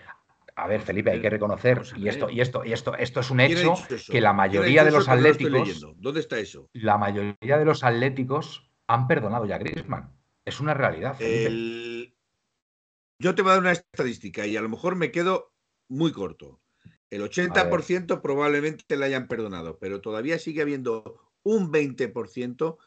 S2: a ver, Felipe, hay que reconocer, y esto, y esto, y esto, esto es un hecho, que la mayoría de los atléticos.
S1: ¿Dónde está eso?
S2: La mayoría de los atléticos han perdonado ya a Grisman. Es una realidad.
S1: Felipe. Yo te voy a dar una estadística y a lo mejor me quedo muy corto. El 80% probablemente le hayan perdonado, pero todavía sigue habiendo un 20%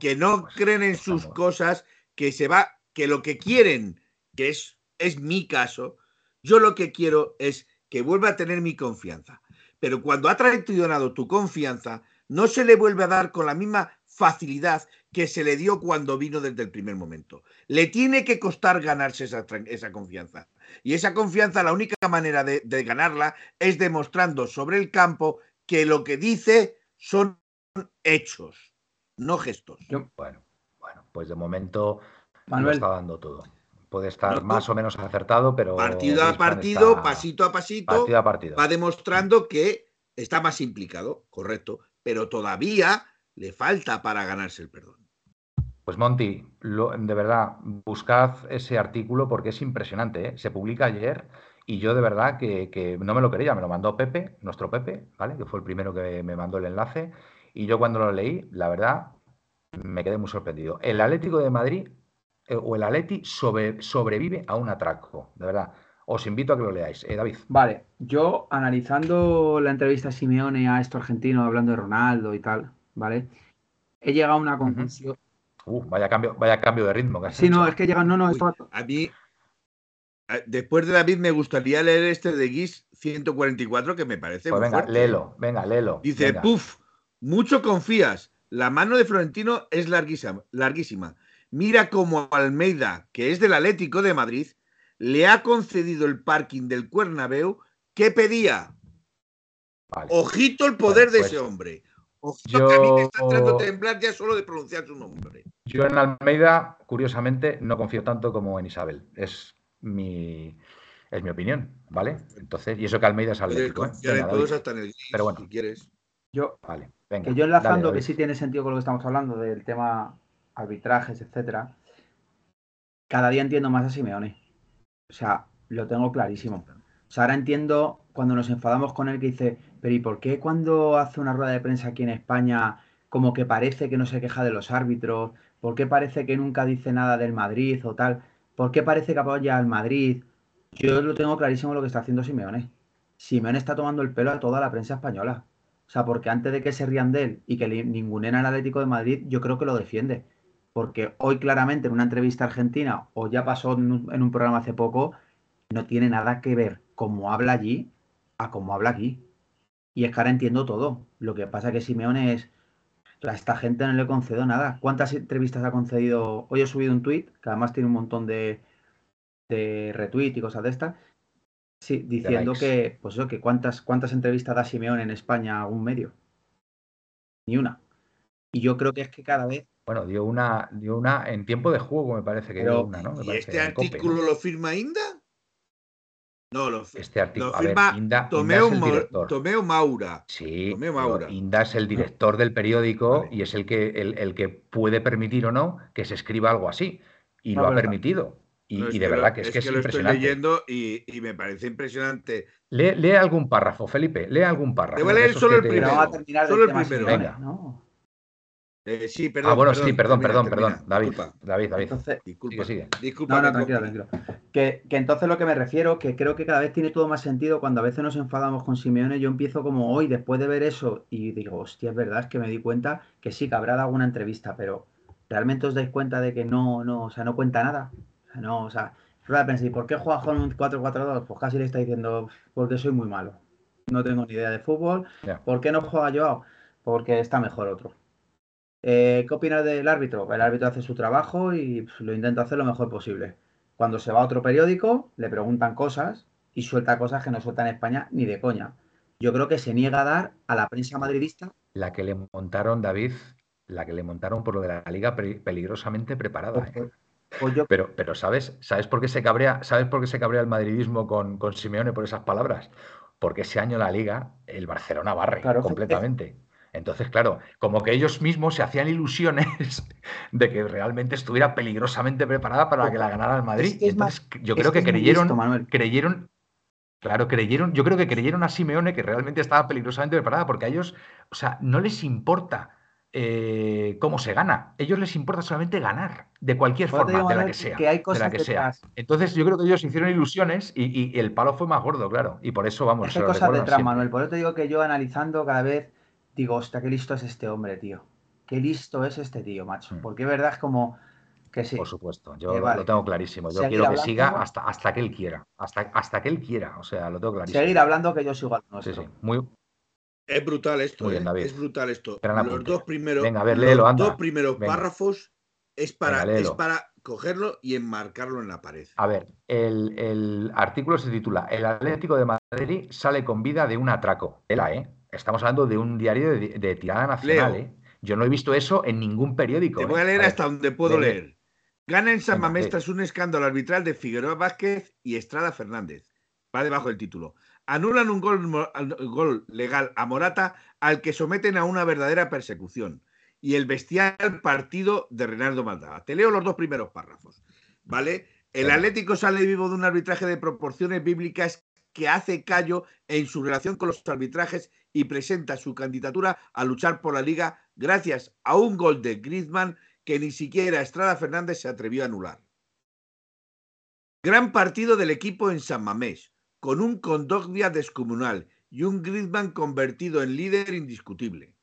S1: que no pues, creen en sus cosas, que se va, que lo que quieren, que es, es mi caso, yo lo que quiero es que vuelva a tener mi confianza. Pero cuando ha traicionado tu confianza, no se le vuelve a dar con la misma facilidad que se le dio cuando vino desde el primer momento. Le tiene que costar ganarse esa, confianza. Y esa confianza, la única manera de, ganarla es demostrando sobre el campo que lo que dice son hechos, no gestos.
S2: bueno, bueno, pues de momento Manuel, está dando todo. Puede estar más o menos acertado, pero.
S1: Partido a partido, pasito a pasito, a partido. va demostrando que está más implicado, correcto, pero todavía le falta para ganarse el perdón.
S2: Pues Monty, de verdad, buscad ese artículo porque es impresionante. ¿eh? Se publica ayer y yo de verdad que, no me lo creía, me lo mandó Pepe, nuestro Pepe, ¿vale? Que fue el primero que me mandó el enlace. Y yo cuando lo leí, la verdad, me quedé muy sorprendido. El Atlético de Madrid eh, o el Atleti sobrevive a un atraco, de verdad. Os invito a que lo leáis. Eh, David.
S3: Vale, yo analizando la entrevista a Simeone a esto argentino, hablando de Ronaldo y tal, ¿vale? He llegado a una conclusión.
S2: Uh, vaya cambio, vaya cambio de ritmo.
S3: Que sí, no, es que llega, no, no,
S1: A mí, después de David, me gustaría leer este de Guis 144, que me parece
S2: pues venga, léelo, venga, léelo.
S1: Dice, puf, mucho confías. La mano de Florentino es larguísima, larguísima. Mira cómo Almeida, que es del Atlético de Madrid, le ha concedido el parking del Cuernabéu que pedía. Ojito el poder de pues ese hombre yo... a mí me está entrando a temblar ya solo de pronunciar su nombre.
S2: Yo en Almeida, curiosamente, no confío tanto como en Isabel. Es mi, es mi opinión, ¿vale? Entonces, y eso que Almeida es atlético. ¿eh?
S1: hasta en el Pero bueno, si quieres.
S3: Yo, vale, venga, que yo enlazando, que sí tiene sentido con lo que estamos hablando del tema arbitrajes, etcétera, cada día entiendo más a Simeone. O sea, lo tengo clarísimo. O sea, ahora entiendo cuando nos enfadamos con él que dice, pero ¿y por qué cuando hace una rueda de prensa aquí en España como que parece que no se queja de los árbitros? ¿Por qué parece que nunca dice nada del Madrid o tal? ¿Por qué parece que apoya al Madrid? Yo lo tengo clarísimo lo que está haciendo Simeone. Simeone está tomando el pelo a toda la prensa española. O sea, porque antes de que se rían de él y que ningún el Atlético de Madrid, yo creo que lo defiende. Porque hoy claramente en una entrevista argentina, o ya pasó en un, programa hace poco, no tiene nada que ver cómo habla allí a cómo habla aquí. Y es que ahora entiendo todo. Lo que pasa que Simeone es, a esta gente no le concedo nada. ¿Cuántas entrevistas ha concedido? Hoy he subido un tweet, que además tiene un montón de, de retweet y cosas de estas. Sí, diciendo que, pues eso, que cuántas, cuántas entrevistas da Simeone en España a un medio. Ni una. Y yo creo que es que cada vez.
S2: Bueno, dio una, dio una en tiempo de juego, me parece que dio una, ¿no?
S1: ¿Y este artículo lo firma Inda? No, lo,
S2: este artículo, lo firma
S1: Inda, Tomeo, Tomeo, Maura.
S2: Sí, Maura. Inda es el director del periódico y es el que, el, que puede permitir o no que se escriba algo así. Y lo ha permitido. Y, de verdad que es, que, es,
S1: lo estoy leyendo y, me parece impresionante.
S2: Lee, algún párrafo, Felipe, lee algún párrafo.
S1: Te voy a leer solo el primero. Solo el primero.
S2: Venga. Eh, sí, perdón. Ah, bueno, sí, perdón, perdón, perdón. David, David, David.
S3: Entonces, disculpa, sigue, Disculpa, no, no, tranquilo, tranquilo. Que, que, entonces lo que me refiero, que creo que cada vez tiene todo más sentido cuando a veces nos enfadamos con Simeone. Yo empiezo como hoy, después de ver eso, y digo, hostia, es verdad, es que me di cuenta que sí, que habrá dado alguna entrevista, pero ¿realmente os dais cuenta de que no, no, o sea, no cuenta nada? No, o sea, ¿y por qué juega con un 4-4-2? Pues casi le está diciendo, porque soy muy malo. No tengo ni idea de fútbol. ¿Por qué no juega Joao? Porque está mejor otro. Eh, ¿Qué opinas del árbitro? El árbitro hace su trabajo y pues, lo intenta hacer lo mejor posible. Cuando se va a otro periódico, le preguntan cosas y suelta cosas que no suelta en España ni de coña. Yo creo que se niega a dar a la prensa madridista.
S2: La que le montaron, David, la que le montaron por lo de la liga peligrosamente preparada. ¿eh? Pues pero, pero ¿sabes? ¿Sabes por qué se cabrea, ¿sabes por qué se cabrea el madridismo con, con Simeone por esas palabras? Porque ese año la liga, el Barcelona barre completamente. Entonces, claro, como que ellos mismos se hacían ilusiones de que realmente estuviera peligrosamente preparada para que la ganara el Madrid. Entonces, yo creo que, creyeron, creyeron, claro, creyeron, yo creo que creyeron a Simeone que realmente estaba peligrosamente preparada, porque a ellos, o sea, no les importa eh, cómo se gana. ellos les importa solamente ganar, de cualquier forma, de la que sea.
S3: Que hay cosas que sea.
S2: Entonces yo creo que ellos hicieron ilusiones y, el palo fue más gordo, claro. Y por eso vamos.
S3: hay cosas detrás, Manuel. Por eso te digo que yo analizando cada vez digo, hostia, qué listo es este hombre, tío. Qué listo es este tío, macho. Hmm. Porque es verdad es como que sí.
S2: Por supuesto, yo lo tengo clarísimo. Yo quiero que siga hasta, hasta que él quiera. Hasta, hasta que él quiera. O sea, lo tengo clarísimo.
S3: Seguir hablando que yo sigo al
S2: nuestro. Sí, sí. Muy,
S1: es brutal esto, ¿eh? es brutal esto. Los dos primeros,
S2: dos
S1: primeros párrafos es para, es para cogerlo y enmarcarlo en la pared.
S2: A ver, el, artículo se titula El Atlético de Madrid sale con vida de un atraco. ¿eh? Estamos hablando de un diario de, tirada nacional, ¿eh? Yo no he visto eso en ningún periódico.
S1: Te voy a ¿eh? leer hasta donde puedo leer. Gana en San Mamés tras un escándalo arbitral de Figueroa Vázquez y Estrada Fernández. Va debajo del título anulan un gol, legal a Morata al que someten a una verdadera persecución y el bestial partido de Renaldo Maldava. Te leo los dos primeros párrafos, ¿vale? El Atlético sale vivo de un arbitraje de proporciones bíblicas que hace callo en su relación con los arbitrajes y presenta su candidatura a luchar por la liga gracias a un gol de Griezmann que ni siquiera Estrada Fernández se atrevió a anular. Gran partido del equipo en San Mamés, con un Condoglia descomunal y un Griezmann convertido en líder indiscutible.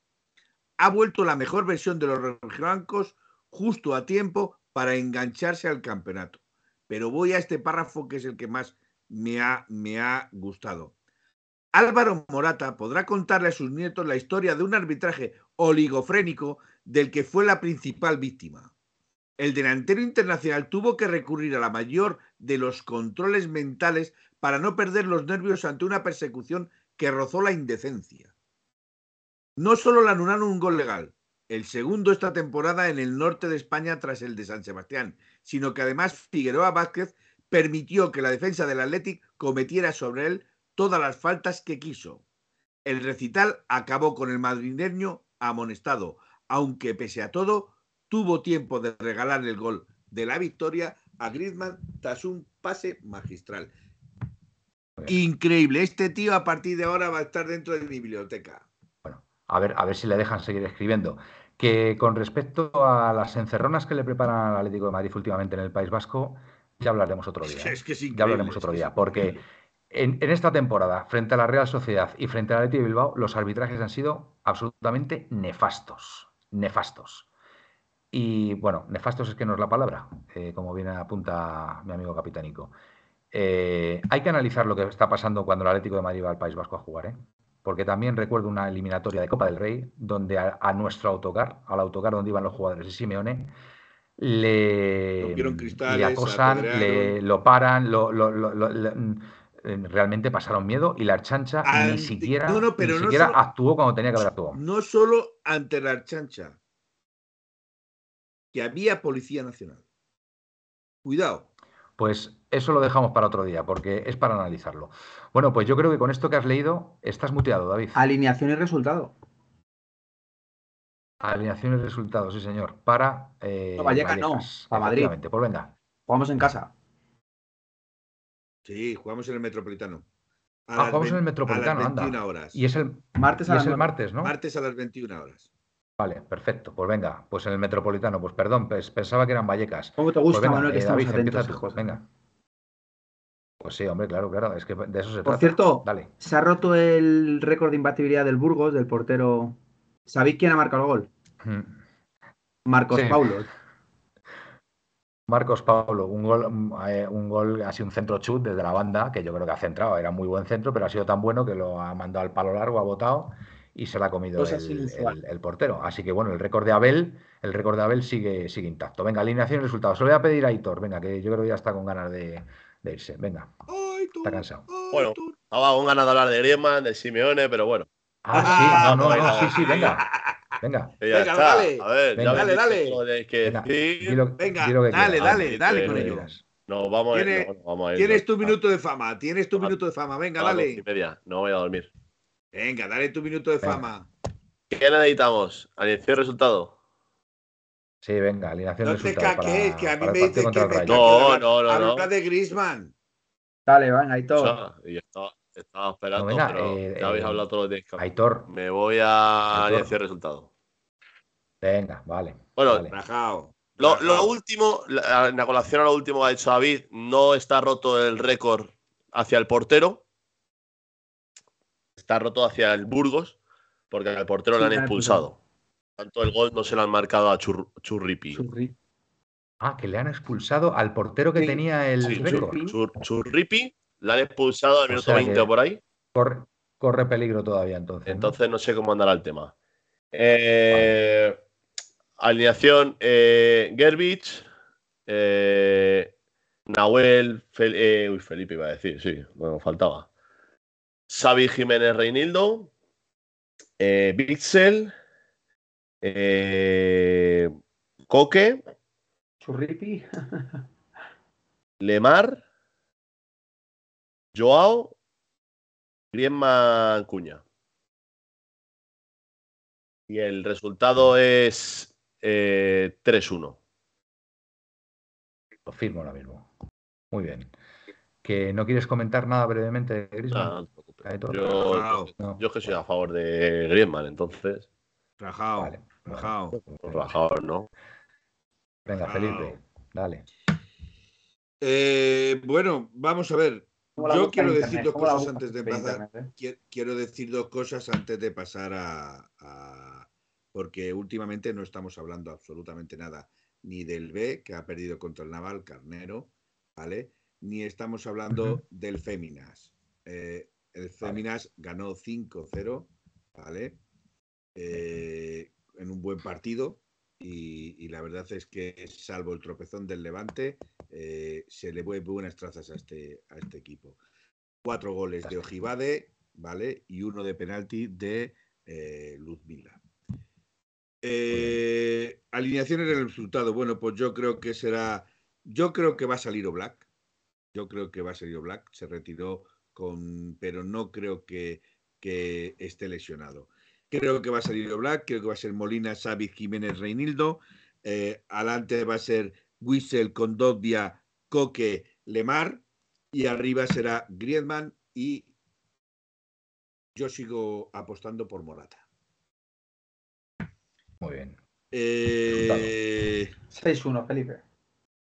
S1: Ha vuelto la mejor versión de los rojiblancos justo a tiempo para engancharse al campeonato. Pero voy a este párrafo que es el que más me ha, me ha gustado. Álvaro Morata podrá contarle a sus nietos la historia de un arbitraje oligofrénico del que fue la principal víctima. El delantero internacional tuvo que recurrir a la mayor de los controles mentales para no perder los nervios ante una persecución que rozó la indecencia. No solo le anularon un gol legal, el segundo esta temporada en el norte de España tras el de San Sebastián, sino que además Figueroa Vázquez permitió que la defensa del Athletic cometiera sobre él todas las faltas que quiso. El recital acabó con el madrileño amonestado, aunque pese a todo tuvo tiempo de regalar el gol de la victoria a Griezmann tras un pase magistral. increíble. Este tío a partir de ahora va a estar dentro de mi biblioteca.
S2: Bueno, a ver, a ver si le dejan seguir escribiendo. Que con respecto a las encerronas que le preparan al Atlético de Madrid últimamente en el País Vasco, ya hablaremos otro día.
S1: Es que ¿eh?
S2: ya hablaremos otro día, porque en, esta temporada, frente a la Real Sociedad y frente al Atlético de Bilbao, los arbitrajes han sido absolutamente nefastos. Nefastos. Y bueno, nefastos es que no es la palabra, eh, como bien apunta mi amigo Capitánico. Eh, hay que analizar lo que está pasando cuando el Atlético de Madrid va al País Vasco a jugar, ¿eh? porque también recuerdo una eliminatoria de Copa del Rey donde a, nuestro autocar, al autocar donde iban los jugadores de Simeone, le, le acosan, le, lo paran, lo, mm, realmente pasaron miedo y la Archancha ni siquiera, ni siquiera actuó cuando tenía que haber actuado.
S1: No solo ante la Archancha, que había Policía Nacional. Cuidado.
S2: Pues eso lo dejamos para otro día, porque es para analizarlo. Bueno, pues yo creo que con esto que has leído estás muteado, David.
S3: Alineación y resultado.
S2: Alineación y resultado, sí, señor. Para. Eh,
S3: no, Vallecas, no, para Madrid.
S2: Pues venga.
S3: Jugamos en casa.
S1: Sí, jugamos en el Metropolitano.
S2: ah, jugamos en el Metropolitano, a las 21
S1: horas.
S2: Y es el martes a, el martes, ¿no?
S1: Martes a las 21 horas.
S2: Vale, perfecto. Pues venga, pues en el Metropolitano. Pues perdón, pues pensaba que eran Vallecas.
S3: ¿Cómo te gusta,
S2: pues
S3: Manuel, que
S2: eh,
S3: estamos atentos?
S2: venga. Pues sí, hombre, claro, claro. Es que de eso se
S3: Por cierto, se ha roto el récord de imbatibilidad del Burgos, del portero. ¿Sabéis quién ha marcado el gol? Hmm. Marcos Paulo.
S2: Marcos Paulo, un gol, eh, un gol, ha sido un centro chut desde la banda, que yo creo que ha centrado, era muy buen centro, pero ha sido tan bueno que lo ha mandado al palo largo, ha botado y se lo ha comido el, portero. Así que bueno, el récord de Abel, el récord de Abel sigue, sigue intacto. Venga, alineación y resultados. Se lo voy a pedir a Hitor, venga, que yo creo que ya está con ganas de, irse. Venga. está cansado.
S4: Bueno, estaba con ganas de hablar de Griezmann, de Simeone, pero bueno.
S2: Ah, sí, no, no, no, sí, sí, venga. Venga.
S1: venga, dale. A ver, venga, dale, dale. Que venga, venga dale, dale, dale con ellos.
S4: No, vamos,
S1: ¿Tienes,
S4: a ir, vamos a
S1: ir. Tienes tu minuto de fama, tienes tu minuto de fama, venga, dale.
S4: media, no voy a dormir.
S1: Venga, dale tu minuto de fama.
S4: ¿Qué necesitamos? ¿Alineación resultado?
S2: Sí, venga, alineación
S1: no
S2: resultado.
S1: No te caques, que a mí me dice que me
S4: No, no, no.
S1: Habla de Griezmann.
S3: Dale, van, Aitor.
S4: y estaba, estaba esperando, pero eh, ya habéis eh, hablado todos los días.
S2: Aitor.
S4: Me voy a alineación resultado.
S2: Venga, vale.
S4: Bueno,
S2: vale.
S4: Lo, lo, último, en la colación a lo último que ha dicho David, no está roto el récord hacia el portero está roto hacia el Burgos porque al portero le han expulsado. Tanto el gol no se lo han marcado a Churripi.
S2: Ah, que le han expulsado al portero que tenía el récord.
S4: Churripi le han expulsado al minuto 20 o por ahí.
S2: Corre, peligro todavía entonces.
S4: Entonces ¿no? sé cómo andará el tema. Eh, alineación eh, Gerbich, eh, Nahuel, uy, Felipe iba a decir, sí, bueno, faltaba. Xavi Jiménez Reinildo, eh, Bixel, eh, Coque,
S3: Churripi,
S4: Lemar, Joao, Griezmann Cuña. Y el resultado es eh, 3-1.
S2: Lo firmo ahora mismo. Muy bien. ¿Que no quieres comentar nada brevemente de Griezmann?
S4: Yo, yo, que soy a favor de Griezmann, entonces.
S1: Rajao. Vale, rajao.
S4: Rajao, ¿no?
S2: Venga, Felipe, dale.
S1: Eh, bueno, vamos a ver. Yo quiero decir dos cosas antes de pasar. Eh? Quiero decir dos cosas antes de pasar a, Porque últimamente no estamos hablando absolutamente nada ni del B, que ha perdido contra el Naval, Carnero, ¿vale? Ni estamos hablando del Féminas. Eh, el Féminas ganó 5-0, ¿vale? Eh, en un buen partido. Y, la verdad es que, salvo el tropezón del Levante, eh, se le vuelve buenas trazas a este, a este equipo. Cuatro goles de Ojibade, ¿vale? Y uno de penalti de eh, Luzmila. Eh, alineaciones del resultado. Bueno, pues yo creo que será. Yo creo que va a salir Black. Yo creo que va a salir Black. Se retiró pero no creo que, esté lesionado. Creo que va a salir Black, creo que va a ser Molina, Xavi, Jiménez, Reinildo. Eh, adelante va a ser Wissel, Condovia, Coque, Lemar. Y arriba será Griezmann y yo sigo apostando por Morata.
S2: Muy bien. 6-1,
S1: eh,
S3: Felipe.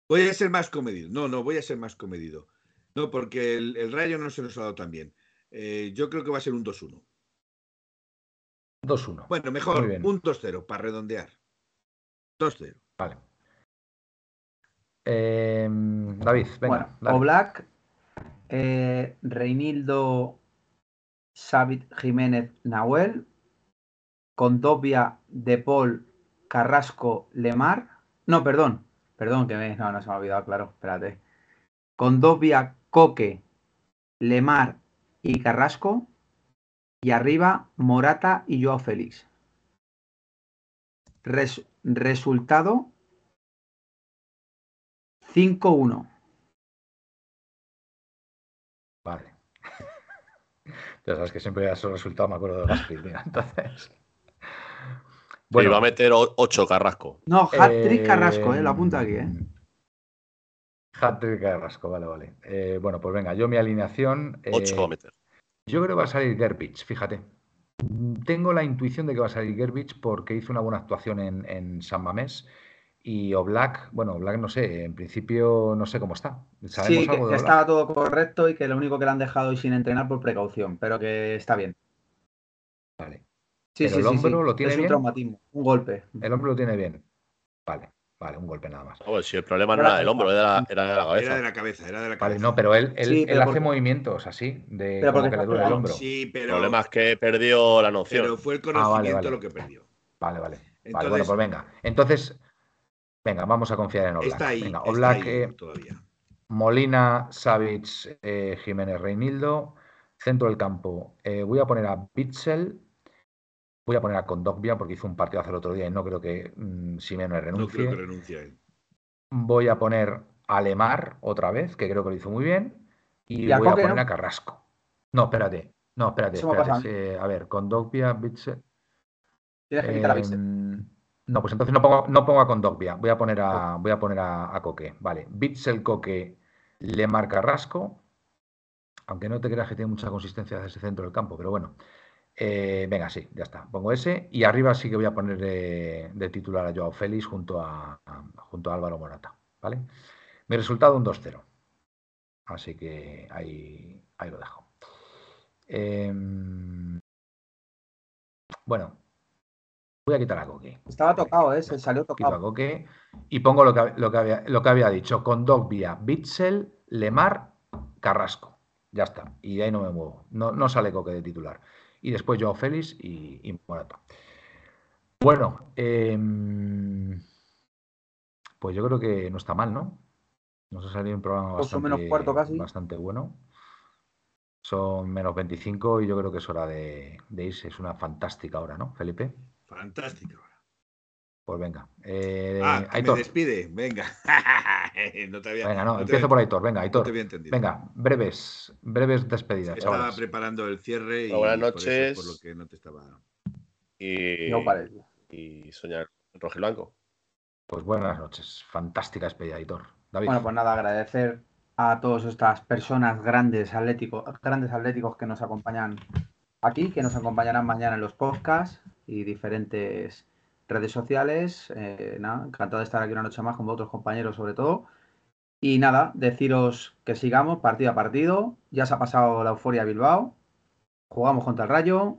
S1: Voy a ser más comedido. No, no, voy a ser más comedido. No, porque el, Rayo no se nos ha dado tan bien. Eh, yo creo que va a ser un 2-1.
S2: 2-1.
S1: Bueno, mejor, un 2-0 para redondear. 2-0.
S2: Vale. Em, David, venga.
S3: Bueno, Oblak, eh, Reinildo, Xavi Jiménez, Nahuel, Condovia, De Paul, Carrasco, Lemar. No, perdón. Perdón, que me... no, no se me ha olvidado, claro. Espérate. Condovia, Coque, Lemar y Carrasco. Y arriba, Morata y Joao Félix. resultado 5-1.
S2: Vale. ya sabes que siempre esos resultado me acuerdo de Gaspi, entonces.
S4: Bueno, va a meter 8 Carrasco.
S3: No, hat-trick Carrasco, eh, la apunta aquí, eh.
S2: Hat-trick Carrasco, vale, vale. Eh, bueno, pues venga, yo mi alineación.
S4: 8 va a meter.
S2: Yo creo que va a salir Gerbich, fíjate. Tengo la intuición de que va a salir Gerbich porque hizo una buena actuación en, en San Mamés y Oblak, bueno, Oblak no sé, en principio no sé cómo está.
S3: sí, que, estaba todo correcto y que lo único que le han dejado es sin entrenar por precaución, pero que está bien.
S2: Vale. Sí, sí, el hombro lo tiene
S3: es
S2: un
S3: traumatismo, un golpe.
S2: El hombro lo tiene bien. Vale, vale, un golpe nada más.
S4: si el problema no era del hombro, era,
S1: era, de la cabeza. Era de la cabeza, era de la cabeza.
S2: Vale, no, pero él, él, hace movimientos así, de como que le duele el hombro.
S1: Sí, pero...
S4: El problema es que perdió la noción.
S1: Pero fue el conocimiento lo que perdió.
S2: Vale, vale. vale, bueno, pues venga. Entonces, Venga, vamos a confiar en Oblak.
S1: Está ahí,
S2: Venga,
S1: Oblak, eh, todavía.
S2: Molina, Savic, eh, Jiménez Reinildo. Centro del campo. Eh, voy a poner a Bitzel. Voy a poner a Condogbia porque hizo un partido hace el otro día y no creo que mm, Simeone renuncie.
S1: No creo que renuncie
S2: Voy a poner a Lemar otra vez, que creo que lo hizo muy bien. Y, voy a poner a Carrasco. No, espérate. No, espérate. espérate. a ver, Condogbia, Bitzel.
S3: Tienes que quitar a Bitzel. Em,
S2: no, pues entonces no pongo, no pongo a Condogbia, voy a poner a, voy a, poner a, Coque. Vale, Bitzel Coque le marca Rasco, aunque no te creas que tiene mucha consistencia desde ese centro del campo, pero bueno. Eh, venga, sí, ya está. Pongo ese y arriba sí que voy a poner de, titular a Joao Félix junto a, junto a Álvaro Morata. ¿Vale? Mi resultado un 2-0. Así que ahí, ahí lo dejo. Em, bueno, Voy a quitar a Coque.
S3: Estaba tocado, ¿eh? Se salió tocado.
S2: a Coque y pongo lo que, lo que, había, lo que había dicho. Con Dogbia, Bitzel, Lemar, Carrasco. Ya está. Y ahí no me muevo. No, no sale Coque de titular. Y después Joao Félix y, y Morata. Bueno, em, pues yo creo que no está mal, ¿no? Nos ha salido un programa bastante, bastante bueno. Son menos 25 y yo creo que es hora de, de irse. Es una fantástica hora, ¿no, Felipe?
S1: Fantástica
S2: Pues venga. Eh,
S1: ah, me despide. Venga.
S2: no te había, venga, no, empiezo por Aitor. Venga, Aitor. No te entendido. Venga, breves, breves despedidas.
S1: estaba preparando el cierre y
S4: buenas noches.
S1: Por, lo que no te estaba.
S4: Y,
S3: no
S4: y soñar rojo y blanco.
S2: Pues buenas noches. Fantástica despedida, Aitor. David.
S3: Bueno, pues nada, agradecer a todas estas personas grandes atléticos, grandes atléticos que nos acompañan aquí, que nos acompañarán mañana en los podcasts y diferentes redes sociales. Eh, nada, encantado de estar aquí una noche más con otros compañeros sobre todo. Y nada, deciros que sigamos partido a partido. Ya se ha pasado la euforia Bilbao. Jugamos contra el Rayo.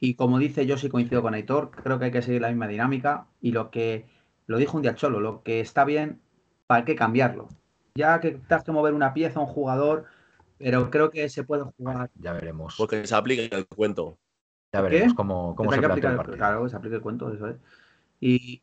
S3: Y como dice, yo sí coincido con Aitor, creo que hay que seguir la misma dinámica. Y lo que lo dijo un día Cholo, lo que está bien, ¿para qué cambiarlo? Ya que te que mover una pieza, un jugador, pero creo que se puede jugar.
S2: Ya veremos.
S4: Porque se aplica el cuento.
S2: Ya veremos cómo, cómo se aplica el partido.
S3: Claro, se aplica el cuento, eso es. Y.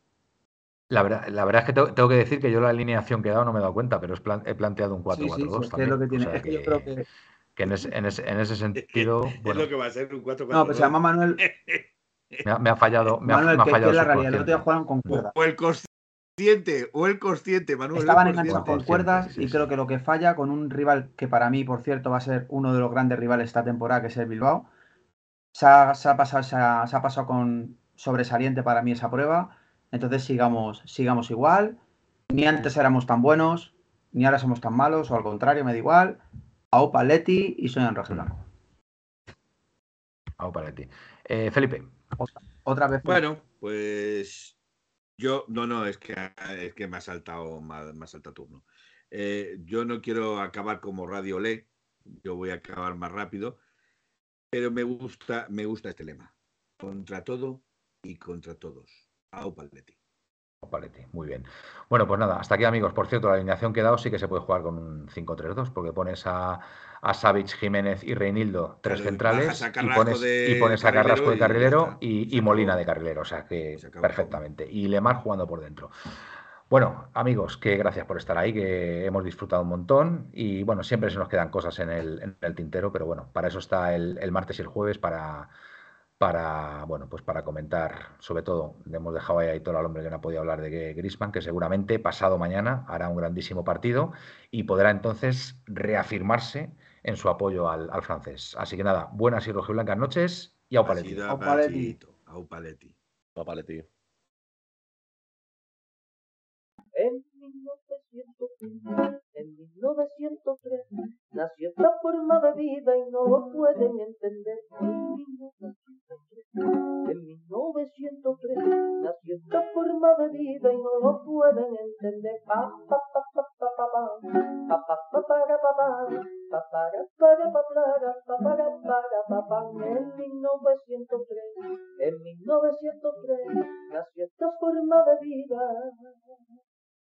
S2: La verdad, la verdad es que tengo, que decir que yo la alineación que he dado no me he dado cuenta, pero he planteado un 4-4-2. Sí, sí,
S3: es, lo que tiene. es que, yo creo que.
S2: Que en ese, en ese, en ese sentido.
S1: es lo que va a ser un 4-4-2.
S3: No, pues se llama Manuel.
S2: Me ha, me ha fallado. Me
S3: Manuel,
S2: ha, me ha
S3: que,
S2: fallado
S3: que es la realidad. El otro día jugaron con cuerdas.
S1: O el consciente, o el consciente, Manuel.
S3: Estaban enganchados con cuerdas y creo que lo que falla con un rival que para mí, por cierto, va a ser uno de los grandes rivales esta temporada, que es el Bilbao se ha, pasado, se ha, pasado con sobresaliente para mí esa prueba. Entonces sigamos, sigamos igual. Ni antes éramos tan buenos, ni ahora somos tan malos, o al contrario, me da igual. Aupa Leti y soy Enraje Blanco.
S2: Aupa Leti. Eh, Felipe.
S3: Otra, vez.
S1: Bueno, pues yo, no, no, es que, es que me ha saltado, me saltado turno. Eh, yo no quiero acabar como Radio Le, yo voy a acabar más rápido, pero me gusta, me gusta este lema. Contra todo y contra todos. Aupa Leti.
S2: Paletti, muy bien. Bueno, pues nada, hasta aquí amigos. Por cierto, la alineación que he dado sí que se puede jugar con un 5-3-2, porque pones a, a Jiménez y Reinildo, tres centrales, y pones, y pones, a Carrasco de carrilero y, Molina de carrilero, o sea que perfectamente. Y Lemar jugando por dentro. Bueno, amigos, que gracias por estar ahí, que hemos disfrutado un montón y bueno, siempre se nos quedan cosas en el, tintero, pero bueno, para eso está el martes y el jueves, para para, bueno, pues para comentar, sobre todo, le hemos dejado ahí a todo al hombre que no ha podido hablar de Grisman, que seguramente pasado mañana hará un grandísimo partido y podrá entonces reafirmarse en su apoyo al, francés. Así que nada, buenas y rojiblancas noches y au paleti.
S1: Au paleti.
S4: Au paleti.
S5: En 1903 nació esta forma de vida y no lo pueden entender. En 1903 nació esta forma de vida y no lo pueden entender. Pa, en 1903, en 1903